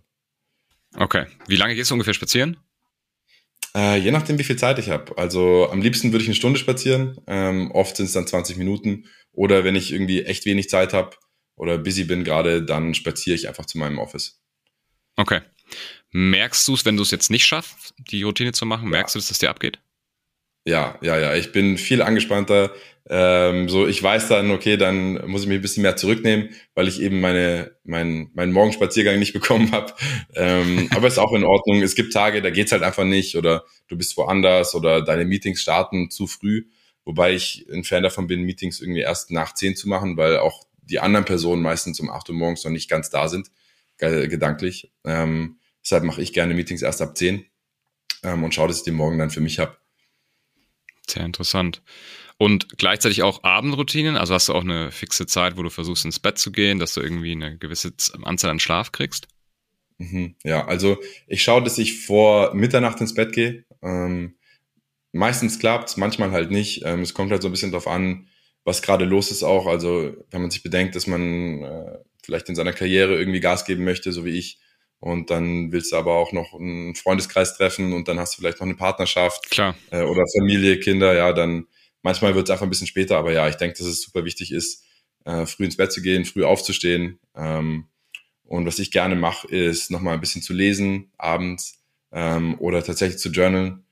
Okay. Wie lange gehst du ungefähr spazieren? Äh, je nachdem, wie viel Zeit ich habe. Also am liebsten würde ich eine Stunde spazieren. Ähm, oft sind es dann 20 Minuten. Oder wenn ich irgendwie echt wenig Zeit habe oder busy bin gerade, dann spaziere ich einfach zu meinem Office. Okay. Merkst du es, wenn du es jetzt nicht schaffst, die Routine zu machen? Merkst du, dass das dir abgeht? Ja, ja, ja. Ich bin viel angespannter. Ähm, so, ich weiß dann, okay, dann muss ich mich ein bisschen mehr zurücknehmen, weil ich eben meine, mein, meinen Morgenspaziergang nicht *laughs* bekommen habe. Ähm, aber ist auch in Ordnung. Es gibt Tage, da geht's halt einfach nicht oder du bist woanders oder deine Meetings starten zu früh. Wobei ich ein Fan davon bin, Meetings irgendwie erst nach zehn zu machen, weil auch die anderen Personen meistens um acht Uhr morgens noch nicht ganz da sind, gedanklich. Ähm, deshalb mache ich gerne Meetings erst ab zehn ähm, und schaue, dass ich den Morgen dann für mich habe. Sehr interessant. Und gleichzeitig auch Abendroutinen, also hast du auch eine fixe Zeit, wo du versuchst ins Bett zu gehen, dass du irgendwie eine gewisse Anzahl an Schlaf kriegst? Mhm, ja, also ich schaue, dass ich vor Mitternacht ins Bett gehe. Ähm, meistens klappt es, manchmal halt nicht. Ähm, es kommt halt so ein bisschen drauf an, was gerade los ist auch. Also wenn man sich bedenkt, dass man äh, vielleicht in seiner Karriere irgendwie Gas geben möchte, so wie ich, und dann willst du aber auch noch einen Freundeskreis treffen und dann hast du vielleicht noch eine Partnerschaft Klar. Äh, oder Familie, Kinder, ja, dann manchmal wird es einfach ein bisschen später, aber ja, ich denke, dass es super wichtig ist, äh, früh ins Bett zu gehen, früh aufzustehen. Ähm, und was ich gerne mache, ist nochmal ein bisschen zu lesen abends ähm, oder tatsächlich zu journalen.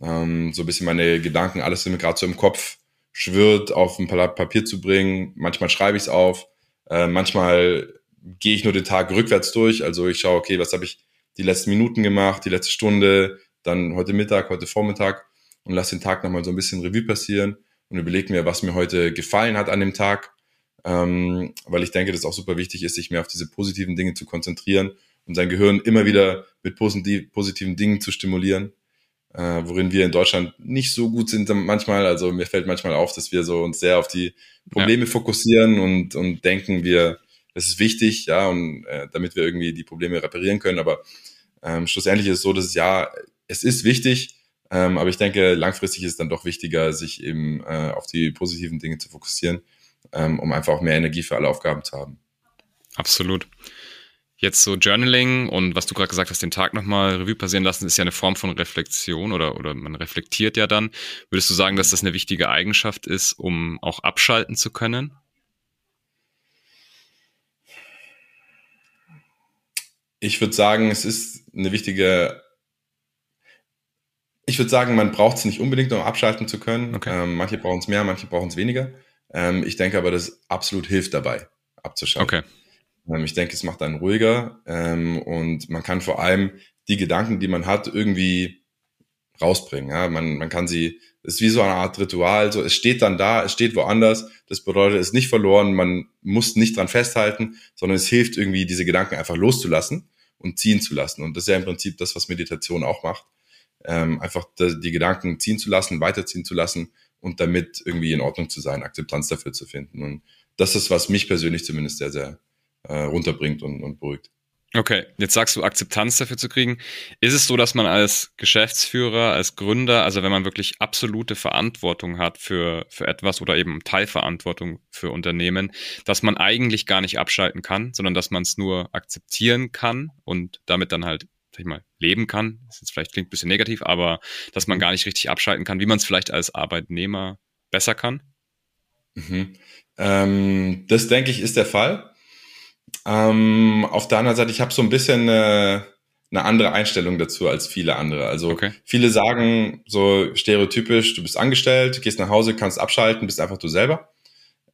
Ähm, so ein bisschen meine Gedanken, alles, was mir gerade so im Kopf schwirrt, auf ein Papier zu bringen. Manchmal schreibe ich es auf, äh, manchmal gehe ich nur den Tag rückwärts durch. Also ich schaue, okay, was habe ich die letzten Minuten gemacht, die letzte Stunde, dann heute Mittag, heute Vormittag und lasse den Tag nochmal so ein bisschen Revue passieren und überlege mir, was mir heute gefallen hat an dem Tag, ähm, weil ich denke, dass es auch super wichtig ist, sich mehr auf diese positiven Dinge zu konzentrieren und sein Gehirn immer wieder mit positiv, positiven Dingen zu stimulieren, äh, worin wir in Deutschland nicht so gut sind manchmal. Also mir fällt manchmal auf, dass wir so uns sehr auf die Probleme ja. fokussieren und, und denken, wir, das ist wichtig, ja, und äh, damit wir irgendwie die Probleme reparieren können. Aber ähm, schlussendlich ist es so, dass ja, es ist wichtig, ähm, aber ich denke, langfristig ist es dann doch wichtiger, sich eben äh, auf die positiven Dinge zu fokussieren, ähm, um einfach auch mehr Energie für alle Aufgaben zu haben. Absolut. Jetzt so Journaling und was du gerade gesagt hast, den Tag nochmal Revue passieren lassen, ist ja eine Form von Reflexion oder, oder man reflektiert ja dann. Würdest du sagen, dass das eine wichtige Eigenschaft ist, um auch abschalten zu können? Ich würde sagen, es ist eine wichtige ich würde sagen, man braucht es nicht unbedingt, um abschalten zu können. Okay. Ähm, manche brauchen es mehr, manche brauchen es weniger. Ähm, ich denke aber, das absolut hilft dabei, abzuschalten. Okay. Ähm, ich denke, es macht einen ruhiger ähm, und man kann vor allem die Gedanken, die man hat, irgendwie rausbringen. Ja? Man, man kann sie, es ist wie so eine Art Ritual, so es steht dann da, es steht woanders. Das bedeutet, es ist nicht verloren, man muss nicht dran festhalten, sondern es hilft irgendwie, diese Gedanken einfach loszulassen und ziehen zu lassen. Und das ist ja im Prinzip das, was Meditation auch macht ähm, einfach die Gedanken ziehen zu lassen, weiterziehen zu lassen und damit irgendwie in Ordnung zu sein, Akzeptanz dafür zu finden. Und das ist, was mich persönlich zumindest sehr, sehr äh, runterbringt und, und beruhigt. Okay, jetzt sagst du, Akzeptanz dafür zu kriegen. Ist es so, dass man als Geschäftsführer, als Gründer, also wenn man wirklich absolute Verantwortung hat für, für etwas oder eben Teilverantwortung für Unternehmen, dass man eigentlich gar nicht abschalten kann, sondern dass man es nur akzeptieren kann und damit dann halt sag ich mal, leben kann. Das jetzt vielleicht klingt ein bisschen negativ, aber dass man gar nicht richtig abschalten kann, wie man es vielleicht als Arbeitnehmer besser kann? Mhm. Ähm, das denke ich ist der Fall. Ähm, auf der anderen Seite, ich habe so ein bisschen eine, eine, andere Einstellung dazu als viele andere. Also okay. viele sagen so stereotypisch, du bist angestellt, gehst nach Hause, kannst abschalten, bist einfach du selber.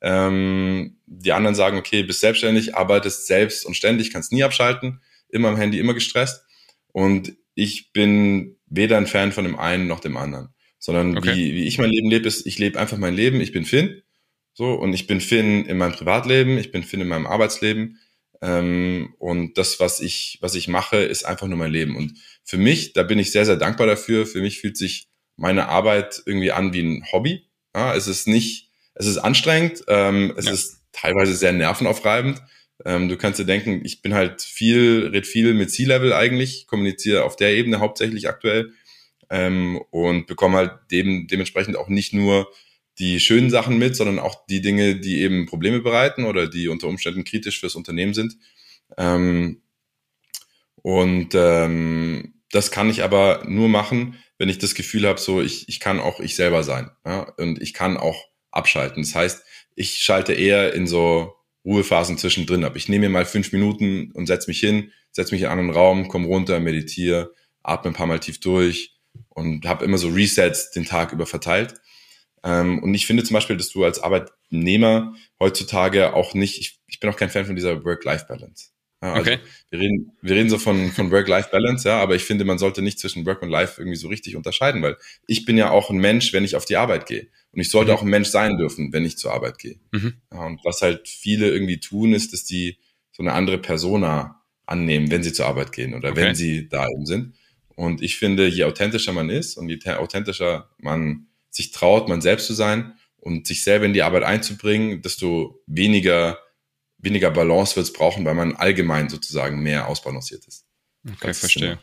Ähm, die anderen sagen, okay, bist selbstständig, arbeitest selbst und ständig, kannst nie abschalten, immer am Handy, immer gestresst. Und ich bin weder ein Fan von dem einen noch dem anderen, sondern okay. wie, wie ich mein Leben lebe, ist, ich lebe einfach mein Leben, ich bin Finn, so, und ich bin Finn in meinem Privatleben, ich bin Finn in meinem Arbeitsleben, ähm, und das, was ich, was ich mache, ist einfach nur mein Leben. Und für mich, da bin ich sehr, sehr dankbar dafür. Für mich fühlt sich meine Arbeit irgendwie an wie ein Hobby. Ja, es ist nicht, es ist anstrengend, ähm, es ja. ist teilweise sehr nervenaufreibend, ähm, du kannst dir denken, ich bin halt viel, red viel mit C-Level eigentlich, kommuniziere auf der Ebene hauptsächlich aktuell ähm, und bekomme halt dem, dementsprechend auch nicht nur die schönen Sachen mit, sondern auch die Dinge, die eben Probleme bereiten oder die unter Umständen kritisch fürs Unternehmen sind. Ähm, und ähm, das kann ich aber nur machen, wenn ich das Gefühl habe, so ich, ich kann auch ich selber sein ja? und ich kann auch abschalten. Das heißt, ich schalte eher in so Ruhephasen zwischendrin habe. Ich nehme mir mal fünf Minuten und setze mich hin, setze mich in einen anderen Raum, komme runter, meditiere, atme ein paar Mal tief durch und habe immer so Resets den Tag über verteilt. Ähm, und ich finde zum Beispiel, dass du als Arbeitnehmer heutzutage auch nicht, ich, ich bin auch kein Fan von dieser Work-Life-Balance. Ja, also okay. Wir reden, wir reden so von, von Work-Life-Balance, ja, aber ich finde, man sollte nicht zwischen Work und Life irgendwie so richtig unterscheiden, weil ich bin ja auch ein Mensch, wenn ich auf die Arbeit gehe. Und ich sollte mhm. auch ein Mensch sein dürfen, wenn ich zur Arbeit gehe. Mhm. Ja, und was halt viele irgendwie tun, ist, dass die so eine andere Persona annehmen, wenn sie zur Arbeit gehen oder okay. wenn sie da eben sind. Und ich finde, je authentischer man ist und je authentischer man sich traut, man selbst zu sein und sich selber in die Arbeit einzubringen, desto weniger weniger Balance wird es brauchen, weil man allgemein sozusagen mehr ausbalanciert ist. Okay, das verstehe.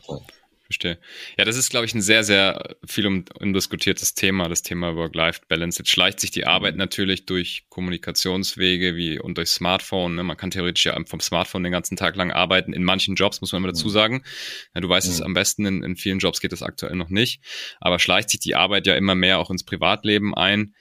Verstehe. Ja, das ist, glaube ich, ein sehr, sehr viel um, umdiskutiertes Thema, das Thema Work-Life-Balance. Jetzt schleicht sich die Arbeit natürlich durch Kommunikationswege wie und durch Smartphone. Ne? Man kann theoretisch ja vom Smartphone den ganzen Tag lang arbeiten. In manchen Jobs muss man immer dazu mhm. sagen. Ja, du weißt mhm. es am besten, in, in vielen Jobs geht das aktuell noch nicht. Aber schleicht sich die Arbeit ja immer mehr auch ins Privatleben ein.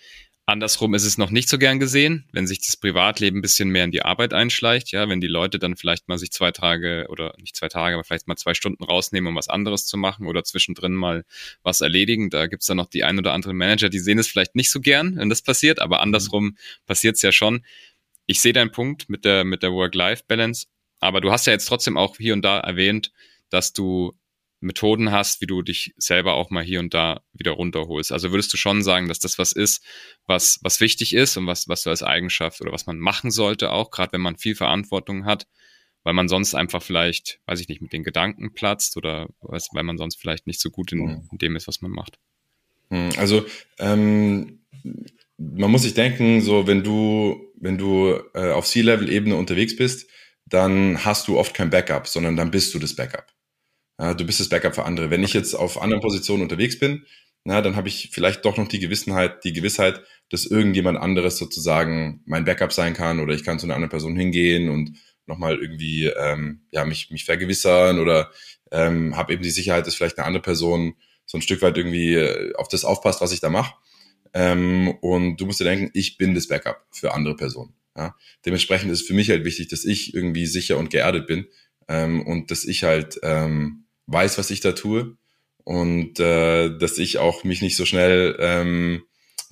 Andersrum ist es noch nicht so gern gesehen, wenn sich das Privatleben ein bisschen mehr in die Arbeit einschleicht, ja, wenn die Leute dann vielleicht mal sich zwei Tage oder nicht zwei Tage, aber vielleicht mal zwei Stunden rausnehmen, um was anderes zu machen oder zwischendrin mal was erledigen. Da gibt's dann noch die ein oder anderen Manager, die sehen es vielleicht nicht so gern, wenn das passiert, aber andersrum mhm. passiert's ja schon. Ich sehe deinen Punkt mit der, mit der Work-Life-Balance, aber du hast ja jetzt trotzdem auch hier und da erwähnt, dass du Methoden hast, wie du dich selber auch mal hier und da wieder runterholst. Also würdest du schon sagen, dass das was ist, was, was wichtig ist und was, was du als Eigenschaft oder was man machen sollte auch, gerade wenn man viel Verantwortung hat, weil man sonst einfach vielleicht, weiß ich nicht, mit den Gedanken platzt oder weiß, weil man sonst vielleicht nicht so gut in, mhm. in dem ist, was man macht. Mhm. Also ähm, man muss sich denken, so wenn du, wenn du äh, auf C-Level-Ebene unterwegs bist, dann hast du oft kein Backup, sondern dann bist du das Backup. Ja, du bist das Backup für andere. Wenn ich jetzt auf anderen Positionen unterwegs bin, na, dann habe ich vielleicht doch noch die Gewissenheit, die Gewissheit, dass irgendjemand anderes sozusagen mein Backup sein kann oder ich kann zu einer anderen Person hingehen und nochmal irgendwie ähm, ja, mich, mich vergewissern oder ähm, habe eben die Sicherheit, dass vielleicht eine andere Person so ein Stück weit irgendwie äh, auf das aufpasst, was ich da mache. Ähm, und du musst dir denken, ich bin das Backup für andere Personen. Ja? Dementsprechend ist es für mich halt wichtig, dass ich irgendwie sicher und geerdet bin ähm, und dass ich halt ähm, weiß, was ich da tue und äh, dass ich auch mich nicht so schnell ähm,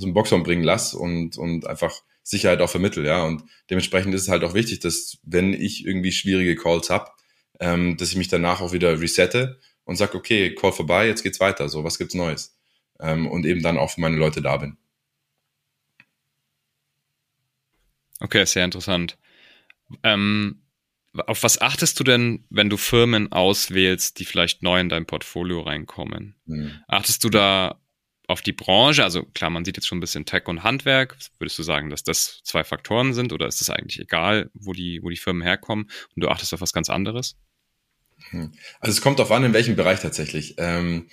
einen Boxhorn bringen lasse und, und einfach Sicherheit auch vermittel, ja. Und dementsprechend ist es halt auch wichtig, dass wenn ich irgendwie schwierige Calls hab, ähm, dass ich mich danach auch wieder resette und sag, okay, Call vorbei, jetzt geht's weiter. So, was gibt's Neues? Ähm, und eben dann auch für meine Leute da bin. Okay, sehr interessant. Ähm, auf was achtest du denn, wenn du Firmen auswählst, die vielleicht neu in dein Portfolio reinkommen? Mhm. Achtest du da auf die Branche? Also klar, man sieht jetzt schon ein bisschen Tech und Handwerk. Würdest du sagen, dass das zwei Faktoren sind oder ist es eigentlich egal, wo die, wo die Firmen herkommen und du achtest auf was ganz anderes? Hm. Also es kommt darauf an, in welchem Bereich tatsächlich. Ähm,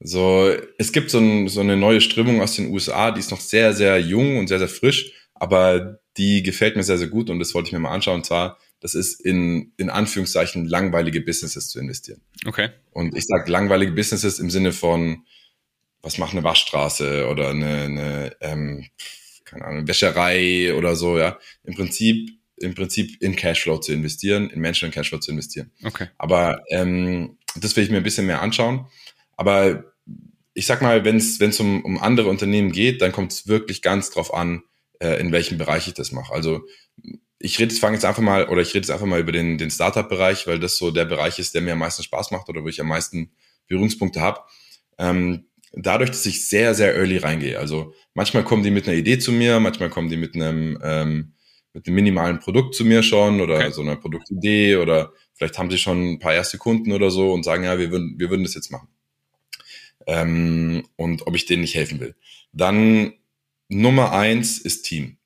so, es gibt so, ein, so eine neue Strömung aus den USA, die ist noch sehr, sehr jung und sehr, sehr frisch, aber die gefällt mir sehr, sehr gut und das wollte ich mir mal anschauen. Und zwar, das ist in, in Anführungszeichen langweilige Businesses zu investieren. Okay. Und ich sage langweilige Businesses im Sinne von, was macht eine Waschstraße oder eine, eine ähm, keine Ahnung, Wäscherei oder so, ja. Im Prinzip, im Prinzip in Cashflow zu investieren, in Menschen in Cashflow zu investieren. Okay. Aber ähm, das will ich mir ein bisschen mehr anschauen. Aber ich sag mal, wenn es um, um andere Unternehmen geht, dann kommt es wirklich ganz drauf an, äh, in welchem Bereich ich das mache. Also ich rede jetzt, fange jetzt einfach mal, oder ich rede jetzt einfach mal über den, den Startup-Bereich, weil das so der Bereich ist, der mir am meisten Spaß macht oder wo ich am meisten Berührungspunkte habe. Ähm, dadurch, dass ich sehr, sehr early reingehe. Also manchmal kommen die mit einer Idee zu mir, manchmal kommen die mit einem, ähm, mit einem minimalen Produkt zu mir schon oder okay. so einer Produktidee oder vielleicht haben sie schon ein paar erste Kunden oder so und sagen, ja, wir würden, wir würden das jetzt machen. Ähm, und ob ich denen nicht helfen will. Dann Nummer eins ist Team.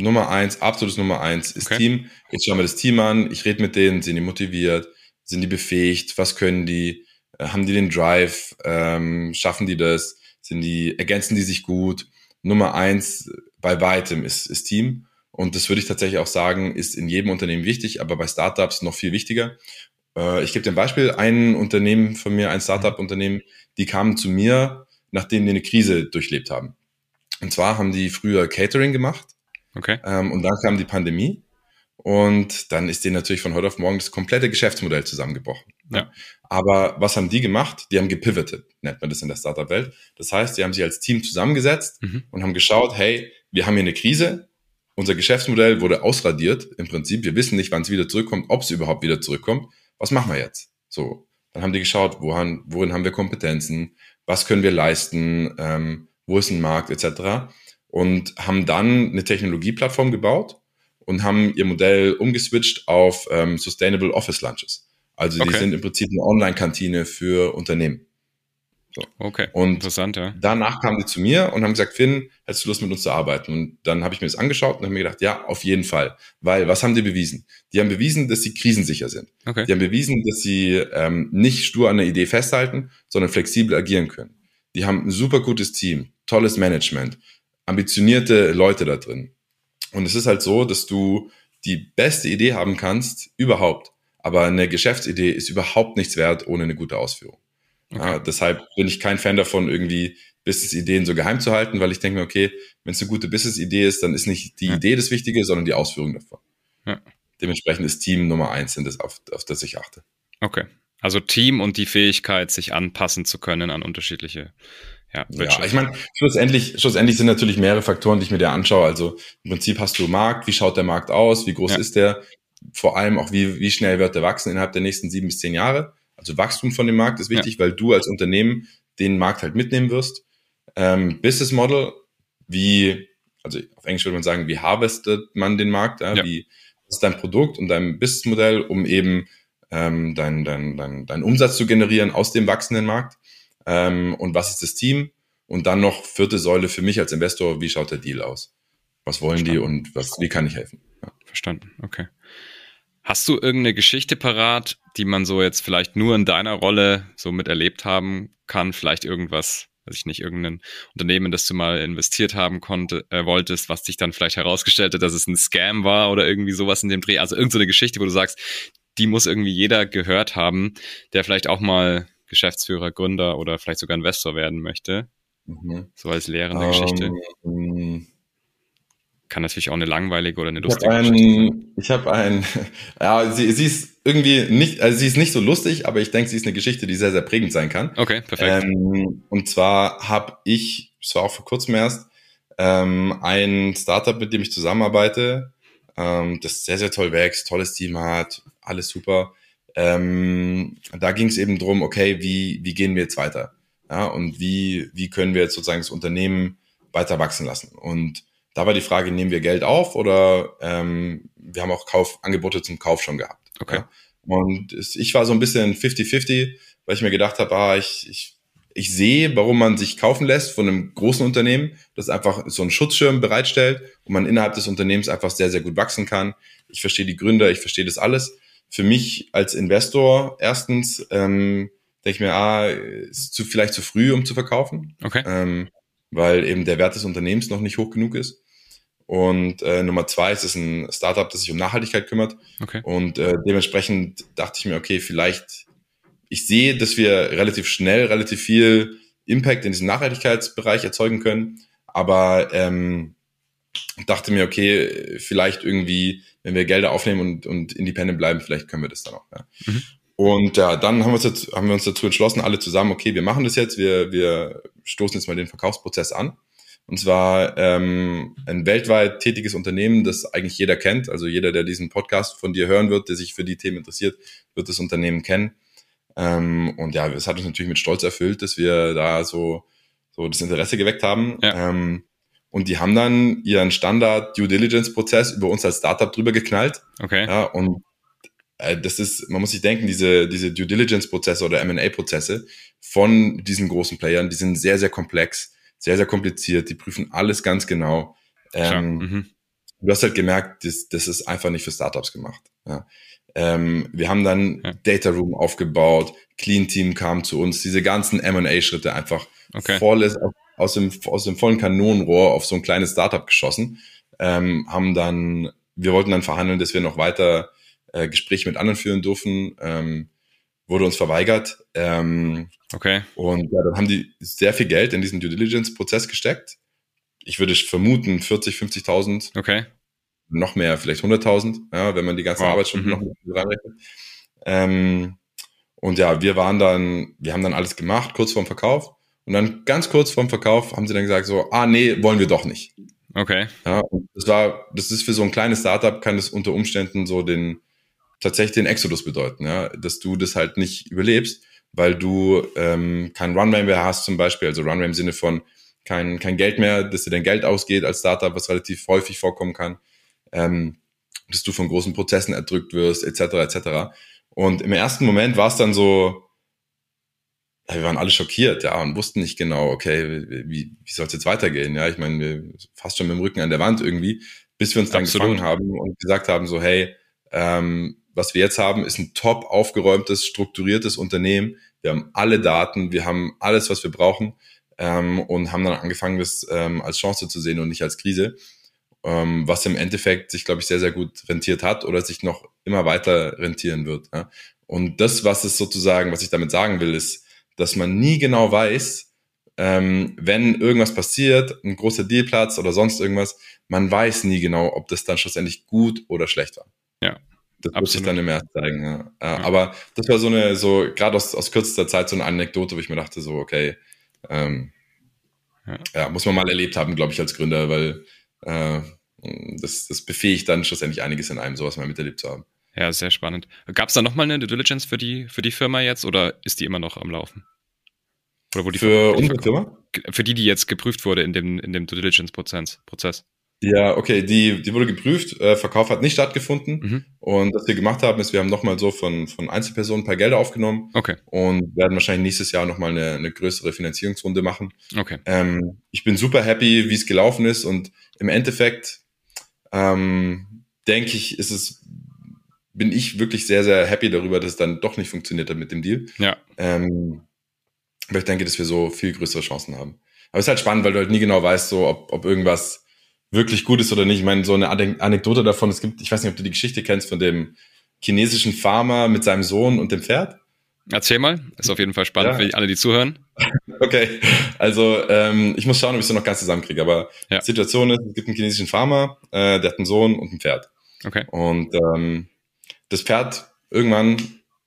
Nummer eins, absolutes Nummer eins ist okay. Team. Jetzt schauen wir das Team an, ich rede mit denen, sind die motiviert, sind die befähigt, was können die, äh, haben die den Drive, ähm, schaffen die das, sind die, ergänzen die sich gut. Nummer eins bei weitem ist, ist Team. Und das würde ich tatsächlich auch sagen, ist in jedem Unternehmen wichtig, aber bei Startups noch viel wichtiger. Äh, ich gebe dir ein Beispiel. Ein Unternehmen von mir, ein Startup-Unternehmen, die kamen zu mir, nachdem die eine Krise durchlebt haben. Und zwar haben die früher Catering gemacht. Okay. Ähm, und dann kam die Pandemie. Und dann ist denen natürlich von heute auf morgen das komplette Geschäftsmodell zusammengebrochen. Ja. Aber was haben die gemacht? Die haben gepivotet, nennt man das in der Startup-Welt. Das heißt, die haben sich als Team zusammengesetzt mhm. und haben geschaut, hey, wir haben hier eine Krise, unser Geschäftsmodell wurde ausradiert im Prinzip. Wir wissen nicht, wann es wieder zurückkommt, ob es überhaupt wieder zurückkommt. Was machen wir jetzt? So, dann haben die geschaut, woran, worin haben wir Kompetenzen, was können wir leisten, ähm, wo ist ein Markt etc. Und haben dann eine Technologieplattform gebaut und haben ihr Modell umgeswitcht auf ähm, Sustainable Office Lunches. Also die sind im Prinzip eine Online-Kantine für Unternehmen. So. Okay, und interessant, ja. Danach kamen die zu mir und haben gesagt, Finn, hättest du Lust mit uns zu arbeiten? Und dann habe ich mir das angeschaut und habe mir gedacht, ja, auf jeden Fall. Weil, was haben die bewiesen? Die haben bewiesen, dass sie krisensicher sind. Okay. Die haben bewiesen, dass sie ähm, nicht stur an der Idee festhalten, sondern flexibel agieren können. Die haben ein super gutes Team, tolles Management, ambitionierte Leute da drin. Und es ist halt so, dass du die beste Idee haben kannst überhaupt. Aber eine Geschäftsidee ist überhaupt nichts wert ohne eine gute Ausführung. Okay. Ja, deshalb bin ich kein Fan davon, irgendwie Business-Ideen so geheim zu halten, weil ich denke mir, okay, wenn es eine gute Business-Idee ist, dann ist nicht die ja. Idee das Wichtige, sondern die Ausführung davon. Ja. Dementsprechend ist Team Nummer eins, das auf, auf das ich achte. Okay. Also Team und die Fähigkeit, sich anpassen zu können an unterschiedliche ja, ja, ich meine, schlussendlich, schlussendlich sind natürlich mehrere Faktoren, die ich mir da anschaue. Also im Prinzip hast du Markt, wie schaut der Markt aus, wie groß ja. ist der, vor allem auch wie, wie schnell wird der wachsen innerhalb der nächsten sieben bis zehn Jahre. Also Wachstum von dem Markt ist wichtig, ja. weil du als Unternehmen den Markt halt mitnehmen wirst. Ähm, Business Model, wie, also auf Englisch würde man sagen, wie harvestet man den Markt? Ja? Wie ist dein Produkt und dein Businessmodell, um eben ähm, deinen dein, dein, dein Umsatz zu generieren aus dem wachsenden Markt? Ähm, und was ist das Team? Und dann noch vierte Säule für mich als Investor, wie schaut der Deal aus? Was wollen Verstanden. die und was, wie kann ich helfen? Ja. Verstanden, okay. Hast du irgendeine Geschichte parat, die man so jetzt vielleicht nur in deiner Rolle so miterlebt haben kann? Vielleicht irgendwas, weiß ich nicht, irgendein Unternehmen, das du mal investiert haben konnte, äh, wolltest, was dich dann vielleicht herausgestellt hat, dass es ein Scam war oder irgendwie sowas in dem Dreh. Also irgendeine so Geschichte, wo du sagst, die muss irgendwie jeder gehört haben, der vielleicht auch mal Geschäftsführer, Gründer oder vielleicht sogar Investor werden möchte. Mhm. So als lehrende um, Geschichte. Ähm, kann natürlich auch eine langweilige oder eine lustige ich Geschichte sein. Ich habe ein, *laughs* ja, sie, sie ist irgendwie nicht, also sie ist nicht so lustig, aber ich denke, sie ist eine Geschichte, die sehr, sehr prägend sein kann. Okay, perfekt. Ähm, und zwar habe ich, es war auch vor kurzem erst, ähm, ein Startup, mit dem ich zusammenarbeite, ähm, das sehr, sehr toll wächst, tolles Team hat, alles super. Ähm, da ging es eben drum, okay, wie, wie gehen wir jetzt weiter? Ja, und wie, wie können wir jetzt sozusagen das Unternehmen weiter wachsen lassen? Und da war die Frage, nehmen wir Geld auf oder ähm, wir haben auch Kauf, Angebote zum Kauf schon gehabt. Okay. Ja? Und ich war so ein bisschen 50-50, weil ich mir gedacht habe, ah, ich, ich, ich sehe, warum man sich kaufen lässt von einem großen Unternehmen, das einfach so einen Schutzschirm bereitstellt und man innerhalb des Unternehmens einfach sehr, sehr gut wachsen kann. Ich verstehe die Gründer, ich verstehe das alles. Für mich als Investor erstens ähm, denke ich mir, ah, ist zu, vielleicht zu früh, um zu verkaufen. Okay. Ähm, weil eben der Wert des Unternehmens noch nicht hoch genug ist. Und äh, Nummer zwei ist es ein Startup, das sich um Nachhaltigkeit kümmert. Okay. Und äh, dementsprechend dachte ich mir, okay, vielleicht, ich sehe, dass wir relativ schnell, relativ viel Impact in diesem Nachhaltigkeitsbereich erzeugen können. Aber ähm, dachte mir, okay, vielleicht irgendwie, wenn wir Gelder aufnehmen und, und independent bleiben, vielleicht können wir das dann auch. Ja. Mhm. Und ja, dann haben wir, uns dazu, haben wir uns dazu entschlossen, alle zusammen, okay, wir machen das jetzt, wir, wir stoßen jetzt mal den Verkaufsprozess an. Und zwar ähm, ein weltweit tätiges Unternehmen, das eigentlich jeder kennt. Also jeder, der diesen Podcast von dir hören wird, der sich für die Themen interessiert, wird das Unternehmen kennen. Ähm, und ja, es hat uns natürlich mit Stolz erfüllt, dass wir da so, so das Interesse geweckt haben. Ja. Ähm, und die haben dann ihren Standard Due Diligence Prozess über uns als Startup drüber geknallt. Okay. Ja, und äh, das ist, man muss sich denken, diese, diese Due Diligence Prozesse oder M&A Prozesse von diesen großen Playern, die sind sehr, sehr komplex, sehr, sehr kompliziert, die prüfen alles ganz genau. Ähm, mhm. Du hast halt gemerkt, das, das ist einfach nicht für Startups gemacht. Ja. Ähm, wir haben dann ja. Data Room aufgebaut, Clean Team kam zu uns, diese ganzen M&A-Schritte einfach okay. volles, aus dem, aus dem vollen Kanonenrohr auf so ein kleines Startup geschossen, ähm, haben dann, wir wollten dann verhandeln, dass wir noch weiter äh, Gespräche mit anderen führen durften, ähm, wurde uns verweigert. Ähm, okay. Und ja, dann haben die sehr viel Geld in diesen Due Diligence-Prozess gesteckt. Ich würde vermuten 40, 50.000. Okay. Noch mehr, vielleicht 100.000, ja, wenn man die ganzen wow. Arbeitsstunden mhm. noch reinrechnet. Ähm, und ja, wir waren dann, wir haben dann alles gemacht, kurz vorm Verkauf. Und dann ganz kurz vorm Verkauf haben sie dann gesagt so, ah nee, wollen wir doch nicht. Okay. Ja, das war, das ist für so ein kleines Startup, kann das unter Umständen so den, tatsächlich den Exodus bedeuten, ja, dass du das halt nicht überlebst, weil du ähm, kein Runway mehr hast zum Beispiel, also Runway im Sinne von kein, kein Geld mehr, dass dir dein Geld ausgeht als Startup, was relativ häufig vorkommen kann, ähm, dass du von großen Prozessen erdrückt wirst, etc., etc. Und im ersten Moment war es dann so, wir waren alle schockiert, ja, und wussten nicht genau, okay, wie, wie soll es jetzt weitergehen? Ja, ich meine, wir fast schon mit dem Rücken an der Wand irgendwie, bis wir uns dann Absolut. gefangen haben und gesagt haben, so, hey, ähm, was wir jetzt haben, ist ein top aufgeräumtes, strukturiertes Unternehmen. Wir haben alle Daten, wir haben alles, was wir brauchen ähm, und haben dann angefangen, das ähm, als Chance zu sehen und nicht als Krise, ähm, was im Endeffekt sich, glaube ich, sehr, sehr gut rentiert hat oder sich noch immer weiter rentieren wird. Ja? Und das, was es sozusagen, was ich damit sagen will, ist, dass man nie genau weiß, ähm, wenn irgendwas passiert, ein großer Dealplatz oder sonst irgendwas, man weiß nie genau, ob das dann schlussendlich gut oder schlecht war. Ja. Das wird sich dann im März zeigen, ja. ja. Aber das war so eine, so, gerade aus, aus kürzester Zeit so eine Anekdote, wo ich mir dachte, so, okay, ähm, ja. ja. muss man mal erlebt haben, glaube ich, als Gründer, weil äh, das, das befähigt dann schlussendlich einiges in einem, sowas mal miterlebt zu haben. Ja, sehr spannend. Gab es da nochmal eine Due Diligence für die, für die Firma jetzt oder ist die immer noch am Laufen? Oder wo die für unsere Firma? Für die, die jetzt geprüft wurde in dem, in dem Due Diligence-Prozess. Ja, okay, die, die wurde geprüft, äh, Verkauf hat nicht stattgefunden. Mhm. Und was wir gemacht haben, ist, wir haben nochmal so von, von Einzelpersonen ein paar Gelder aufgenommen okay. und werden wahrscheinlich nächstes Jahr nochmal eine, eine größere Finanzierungsrunde machen. Okay. Ähm, ich bin super happy, wie es gelaufen ist und im Endeffekt ähm, denke ich, ist es, bin ich wirklich sehr, sehr happy darüber, dass es dann doch nicht funktioniert hat mit dem Deal. Ja. Ähm, aber ich denke, dass wir so viel größere Chancen haben. Aber es ist halt spannend, weil du halt nie genau weißt, so, ob, ob irgendwas wirklich gut ist oder nicht. Ich meine, so eine Anekdote davon, es gibt, ich weiß nicht, ob du die Geschichte kennst von dem chinesischen Farmer mit seinem Sohn und dem Pferd. Erzähl mal, ist auf jeden Fall spannend ja. für alle, die zuhören. *laughs* Okay, also ähm, ich muss schauen, ob ich es noch ganz zusammenkriege, aber ja. die Situation ist, es gibt einen chinesischen Farmer, äh, der hat einen Sohn und ein Pferd. Okay. Und ähm, das Pferd, irgendwann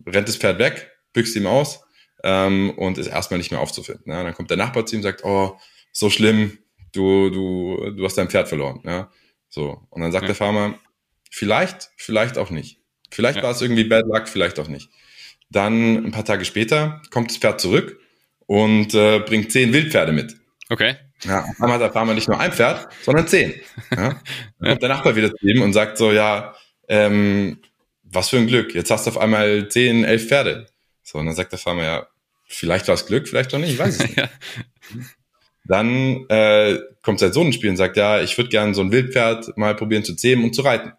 rennt das Pferd weg, büchst ihm aus ähm, und ist erstmal nicht mehr aufzufinden. Ja? Dann kommt der Nachbar zu ihm und sagt, oh, so schlimm, du, du, du hast dein Pferd verloren. Ja? So. Und dann sagt ja. der Farmer, vielleicht, vielleicht auch nicht. Vielleicht ja. war es irgendwie Bad Luck, vielleicht auch nicht. Dann ein paar Tage später kommt das Pferd zurück und äh, bringt zehn Wildpferde mit. Okay. Ja, dann hat der Farmer nicht nur ein Pferd, sondern zehn. Ja? *laughs* Dann kommt der Nachbar wieder zu ihm und sagt so, ja, ähm, was für ein Glück, jetzt hast du auf einmal zehn, elf Pferde. So, und dann sagt der Farmer, ja, vielleicht war es Glück, vielleicht auch nicht, ich weiß es nicht. *laughs* ja. Dann äh, kommt sein Sohn ins Spiel und sagt, ja, ich würde gerne so ein Wildpferd mal probieren zu zähmen und zu reiten.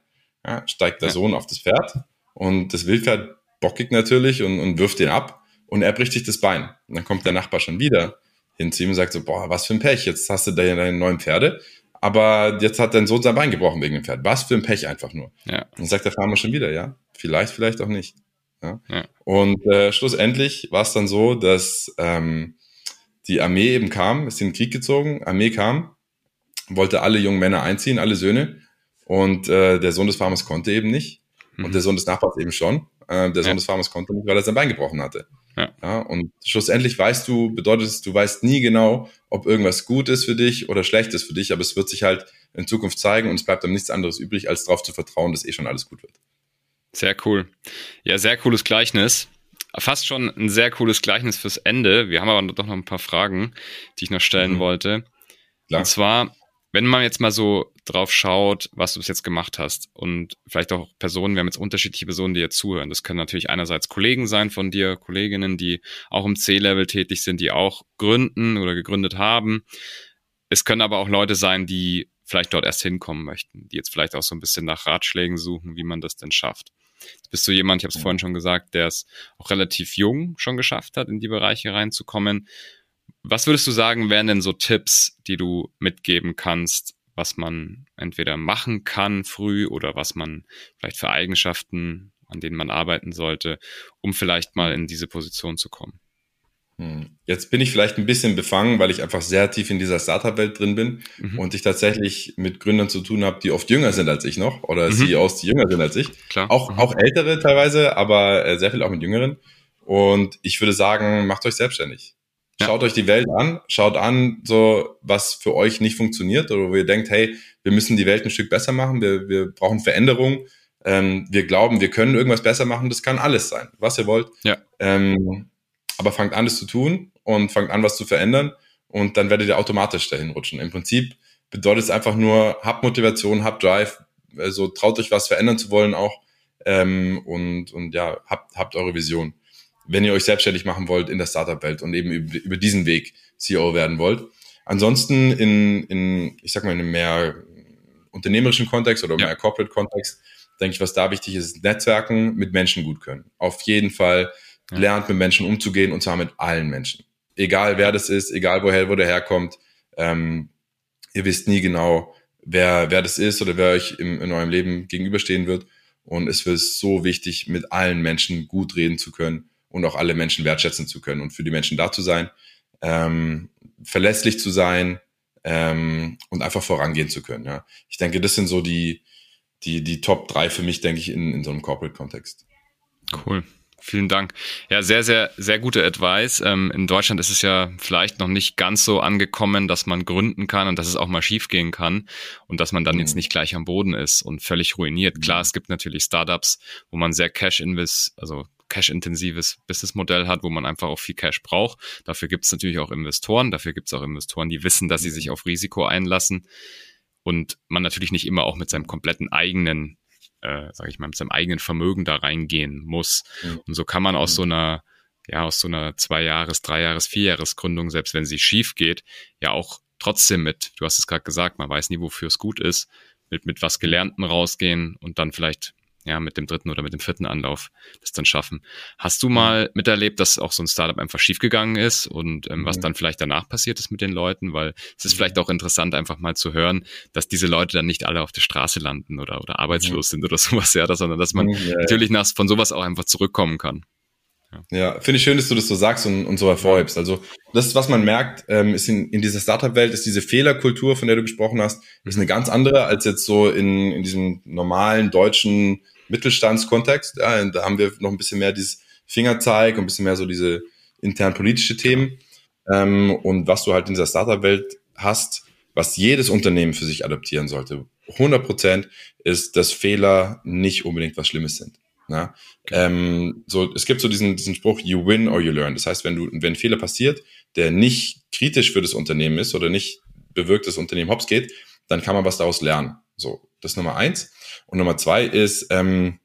Ja, steigt der ja. Sohn auf das Pferd und das Wildpferd bockig natürlich und, und wirft ihn ab und er bricht sich das Bein. Und dann kommt der Nachbar schon wieder hin zu ihm und sagt so, boah, was für ein Pech, jetzt hast du da deine neuen Pferde, aber jetzt hat dein Sohn sein Bein gebrochen wegen dem Pferd. Was für ein Pech einfach nur. Ja. Und dann sagt der Farmer schon wieder, ja, vielleicht, vielleicht auch nicht. Ja. ja. Und äh, schlussendlich war es dann so, dass ähm, die Armee eben kam, ist in den Krieg gezogen, Armee kam, wollte alle jungen Männer einziehen, alle Söhne. Und äh, der Sohn des Farmers konnte eben nicht. Mhm. Und der Sohn des Nachbars eben schon. Äh, der Sohn ja. des Farmers konnte nicht, weil er sein Bein gebrochen hatte. Ja. ja. Und schlussendlich weißt du, bedeutet es, du weißt nie genau, ob irgendwas gut ist für dich oder schlecht ist für dich, aber es wird sich halt in Zukunft zeigen und es bleibt dann nichts anderes übrig, als darauf zu vertrauen, dass eh schon alles gut wird. Sehr cool. Ja, sehr cooles Gleichnis. Fast schon ein sehr cooles Gleichnis fürs Ende. Wir haben aber doch noch ein paar Fragen, die ich noch stellen mhm. wollte. Klar. Und zwar, wenn man jetzt mal so drauf schaut, was du bis jetzt gemacht hast und vielleicht auch Personen, wir haben jetzt unterschiedliche Personen, die jetzt zuhören. Das können natürlich einerseits Kollegen sein von dir, Kolleginnen, die auch im C-Level tätig sind, die auch gründen oder gegründet haben. Es können aber auch Leute sein, die vielleicht dort erst hinkommen möchten, die jetzt vielleicht auch so ein bisschen nach Ratschlägen suchen, wie man das denn schafft. Jetzt bist du jemand, ich habe es vorhin schon gesagt, der es auch relativ jung schon geschafft hat, in die Bereiche reinzukommen. Was würdest du sagen, wären denn so Tipps, die du mitgeben kannst, was man entweder machen kann früh oder was man vielleicht für Eigenschaften, an denen man arbeiten sollte, um vielleicht mal in diese Position zu kommen? Hm. Jetzt bin ich vielleicht ein bisschen befangen, weil ich einfach sehr tief in dieser Startup-Welt drin bin mhm. und ich tatsächlich mit Gründern zu tun habe, die oft jünger sind als ich noch oder mhm. CEOs, die jünger sind als ich. Klar. Auch, mhm. auch ältere teilweise, aber äh, sehr viel auch mit jüngeren. Und ich würde sagen, macht euch selbstständig. Ja. Schaut euch die Welt an, schaut an, so was für euch nicht funktioniert oder wo ihr denkt, hey, wir müssen die Welt ein Stück besser machen, wir, wir brauchen Veränderung, ähm, wir glauben, wir können irgendwas besser machen, das kann alles sein, was ihr wollt. Ja. Ähm, aber fangt an, das zu tun und fangt an, was zu verändern und dann werdet ihr automatisch dahin rutschen. Im Prinzip bedeutet es einfach nur, habt Motivation, habt Drive, also traut euch was verändern zu wollen auch ähm, und, und ja, habt, habt eure Vision. Wenn ihr euch selbstständig machen wollt in der Startup-Welt und eben über, über diesen Weg CEO werden wollt. Ansonsten in, in ich sag mal, in einem mehr unternehmerischen Kontext oder ja. mehr Corporate-Kontext, denke ich, was da wichtig ist, ist Netzwerken mit Menschen gut können. Auf jeden Fall lernt mit Menschen umzugehen und zwar mit allen Menschen. Egal wer das ist, egal woher, wo der herkommt. Ähm, ihr wisst nie genau, wer, wer das ist oder wer euch im, in eurem Leben gegenüberstehen wird. Und es wird so wichtig, mit allen Menschen gut reden zu können und auch alle Menschen wertschätzen zu können und für die Menschen da zu sein, ähm, verlässlich zu sein ähm, und einfach vorangehen zu können. Ja. Ich denke, das sind so die, die, die Top drei für mich, denke ich, in, in so einem Corporate-Kontext. Cool. Vielen Dank. Ja, sehr, sehr, sehr gute Advice. Ähm, in Deutschland ist es ja vielleicht noch nicht ganz so angekommen, dass man gründen kann und dass es auch mal schiefgehen kann und dass man dann mhm. jetzt nicht gleich am Boden ist und völlig ruiniert. Mhm. Klar, es gibt natürlich Startups, wo man sehr Cash invest, also cash-intensives Businessmodell hat, wo man einfach auch viel Cash braucht. Dafür gibt es natürlich auch Investoren. Dafür gibt es auch Investoren, die wissen, dass sie sich auf Risiko einlassen und man natürlich nicht immer auch mit seinem kompletten eigenen äh, sage ich mal, mit seinem eigenen Vermögen da reingehen muss. Mhm. Und so kann man aus mhm. so einer, ja, aus so einer Zwei-Jahres-, Drei-Jahres-, Vier-Jahres-Gründung, selbst wenn sie schief geht, ja auch trotzdem mit, du hast es gerade gesagt, man weiß nie, wofür es gut ist, mit, mit was Gelernten rausgehen und dann vielleicht ja, mit dem dritten oder mit dem vierten Anlauf das dann schaffen. Hast du mal miterlebt, dass auch so ein Startup einfach schiefgegangen ist und ähm, was mhm. dann vielleicht danach passiert ist mit den Leuten? Weil es ist vielleicht auch interessant, einfach mal zu hören, dass diese Leute dann nicht alle auf der Straße landen oder, oder arbeitslos sind oder *laughs* sowas, ja, sondern dass man ja, natürlich nach, von sowas auch einfach zurückkommen kann. Ja, ja finde ich schön, dass du das so sagst und, und so hervorhebst. Also das was man merkt, ähm, ist in, in dieser Startup-Welt, ist diese Fehlerkultur, von der du gesprochen hast, ist eine ganz andere als jetzt so in, in diesem normalen deutschen Mittelstandskontext. Ja, da haben wir noch ein bisschen mehr dieses Fingerzeig und ein bisschen mehr so diese intern politische Themen. Ähm, und was du halt in dieser Startup-Welt hast, was jedes Unternehmen für sich adaptieren sollte, 100 Prozent, ist, dass Fehler nicht unbedingt was Schlimmes sind. Ja? Ähm, so, es gibt so diesen, diesen Spruch, you win or you learn. Das heißt, wenn du, wenn ein Fehler passiert, der nicht kritisch für das Unternehmen ist oder nicht bewirkt, dass das Unternehmen hops geht, dann kann man was daraus lernen. So, das ist Nummer eins. Und Nummer zwei ist, ähm,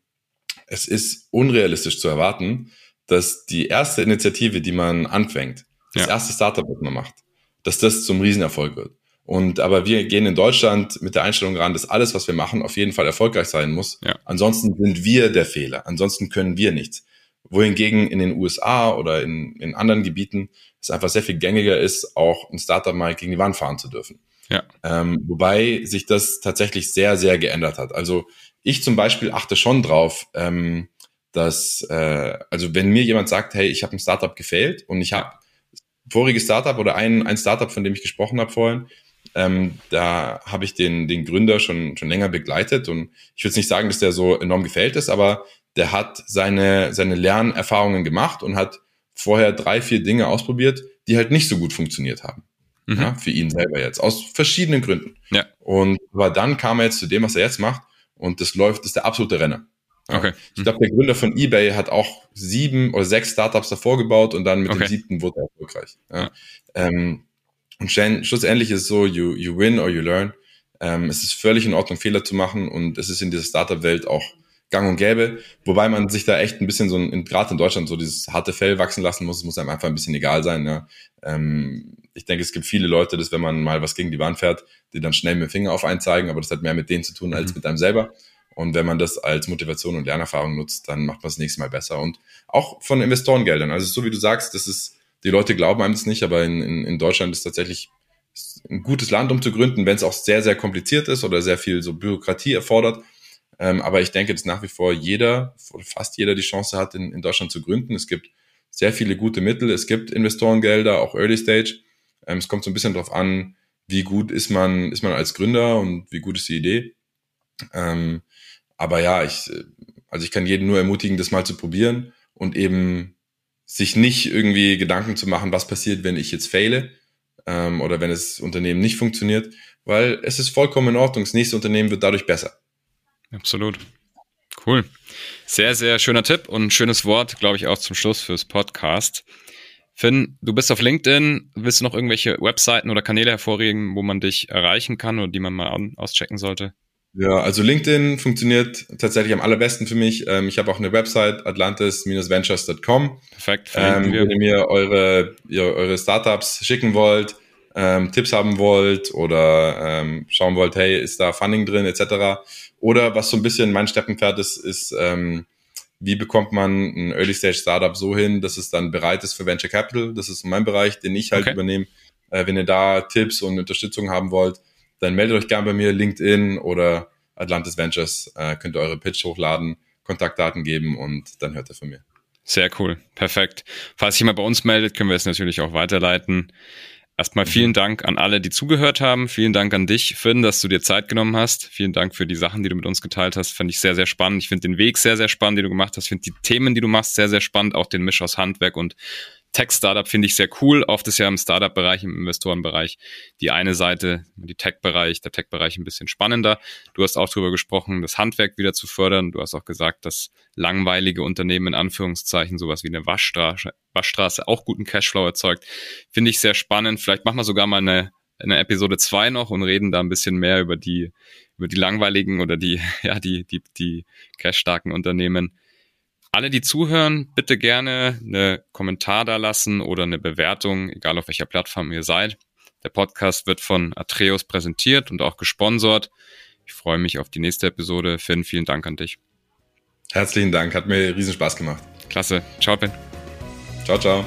es ist unrealistisch zu erwarten, dass die erste Initiative, die man anfängt, das ja. erste Startup, was man macht, dass das zum Riesenerfolg wird. Und aber wir gehen in Deutschland mit der Einstellung ran, dass alles, was wir machen, auf jeden Fall erfolgreich sein muss. Ja. Ansonsten sind wir der Fehler. Ansonsten können wir nichts. Wohingegen in den USA oder in, in anderen Gebieten es einfach sehr viel gängiger ist, auch ein Startup mal gegen die Wand fahren zu dürfen. Ja. Ähm, wobei sich das tatsächlich sehr, sehr geändert hat. Also ich zum Beispiel achte schon drauf, ähm, dass, äh, also wenn mir jemand sagt, hey, ich habe ein Startup gefailt und ich habe voriges Startup oder ein, ein Startup, von dem ich gesprochen habe vorhin, ähm, da habe ich den, den Gründer schon, schon länger begleitet und ich würde nicht sagen, dass der so enorm gefällt ist, aber der hat seine, seine Lernerfahrungen gemacht und hat vorher drei, vier Dinge ausprobiert, die halt nicht so gut funktioniert haben mhm. ja, für ihn selber jetzt, aus verschiedenen Gründen. Ja. Und aber dann kam er jetzt zu dem, was er jetzt macht und das läuft, das ist der absolute Renner. Ja. Okay. Ich glaube, der Gründer von eBay hat auch sieben oder sechs Startups davor gebaut und dann mit okay. dem siebten wurde er erfolgreich. Ja. Ähm, und schlussendlich ist es so, you, you win or you learn. Ähm, es ist völlig in Ordnung, Fehler zu machen und es ist in dieser Startup-Welt auch gang und gäbe, wobei man sich da echt ein bisschen so, gerade in Deutschland, so dieses harte Fell wachsen lassen muss, es muss einem einfach ein bisschen egal sein. Ja. Ähm, ich denke, es gibt viele Leute, dass wenn man mal was gegen die Wand fährt, die dann schnell mit dem Finger auf einen zeigen, aber das hat mehr mit denen zu tun als mhm. mit einem selber. Und wenn man das als Motivation und Lernerfahrung nutzt, dann macht man das nächste Mal besser. Und auch von Investorengeldern. Also so wie du sagst, das ist, die Leute glauben einem das nicht, aber in, in, in Deutschland ist tatsächlich ein gutes Land, um zu gründen, wenn es auch sehr, sehr kompliziert ist oder sehr viel so Bürokratie erfordert. Ähm, aber ich denke, dass nach wie vor jeder, fast jeder die Chance hat, in, in Deutschland zu gründen. Es gibt sehr viele gute Mittel. Es gibt Investorengelder, auch Early Stage. Ähm, es kommt so ein bisschen darauf an, wie gut ist man, ist man als Gründer und wie gut ist die Idee. Ähm, aber ja, ich, also ich kann jeden nur ermutigen, das mal zu probieren und eben sich nicht irgendwie Gedanken zu machen, was passiert, wenn ich jetzt faile ähm, oder wenn das Unternehmen nicht funktioniert, weil es ist vollkommen in Ordnung. Das nächste Unternehmen wird dadurch besser. Absolut. Cool. Sehr, sehr schöner Tipp und schönes Wort, glaube ich, auch zum Schluss fürs Podcast. Finn, du bist auf LinkedIn. Willst du noch irgendwelche Webseiten oder Kanäle hervorregen, wo man dich erreichen kann oder die man mal auschecken sollte? Ja, also LinkedIn funktioniert tatsächlich am allerbesten für mich. Ähm, ich habe auch eine Website, atlantis-ventures.com. Perfekt. Ähm, wenn ihr mir eure, ihr, eure Startups schicken wollt, ähm, Tipps haben wollt oder ähm, schauen wollt, hey, ist da Funding drin, etc. Oder was so ein bisschen mein Steppenpferd ist, ist ähm, wie bekommt man ein Early Stage Startup so hin, dass es dann bereit ist für Venture Capital? Das ist mein Bereich, den ich halt okay. übernehme. Äh, wenn ihr da Tipps und Unterstützung haben wollt, dann meldet euch gerne bei mir, LinkedIn oder Atlantis Ventures, äh, könnt ihr eure Pitch hochladen, Kontaktdaten geben und dann hört ihr von mir. Sehr cool, perfekt. Falls sich jemand bei uns meldet, können wir es natürlich auch weiterleiten. Erstmal mhm. vielen Dank an alle, die zugehört haben. Vielen Dank an dich, Finn, dass du dir Zeit genommen hast. Vielen Dank für die Sachen, die du mit uns geteilt hast. Fand ich sehr, sehr spannend. Ich finde den Weg sehr, sehr spannend, den du gemacht hast. Ich finde die Themen, die du machst, sehr, sehr spannend. Auch den Misch aus Handwerk und Tech-Startup finde ich sehr cool. Oft ist ja im Startup-Bereich, im Investorenbereich die eine Seite, die Tech-Bereich, der Tech-Bereich ein bisschen spannender. Du hast auch darüber gesprochen, das Handwerk wieder zu fördern. Du hast auch gesagt, dass langweilige Unternehmen in Anführungszeichen sowas wie eine Waschstraße, Waschstraße auch guten Cashflow erzeugt. Finde ich sehr spannend. Vielleicht machen wir sogar mal eine, eine Episode zwei noch und reden da ein bisschen mehr über die, über die langweiligen oder die, *laughs* ja, die, die, die cash-starken Unternehmen. Alle, die zuhören, bitte gerne eine Kommentar da lassen oder eine Bewertung, egal auf welcher Plattform ihr seid. Der Podcast wird von Atreus präsentiert und auch gesponsert. Ich freue mich auf die nächste Episode. Finn, vielen Dank an dich. Herzlichen Dank, hat mir riesen Spaß gemacht. Klasse. Ciao, Ben. Ciao, ciao.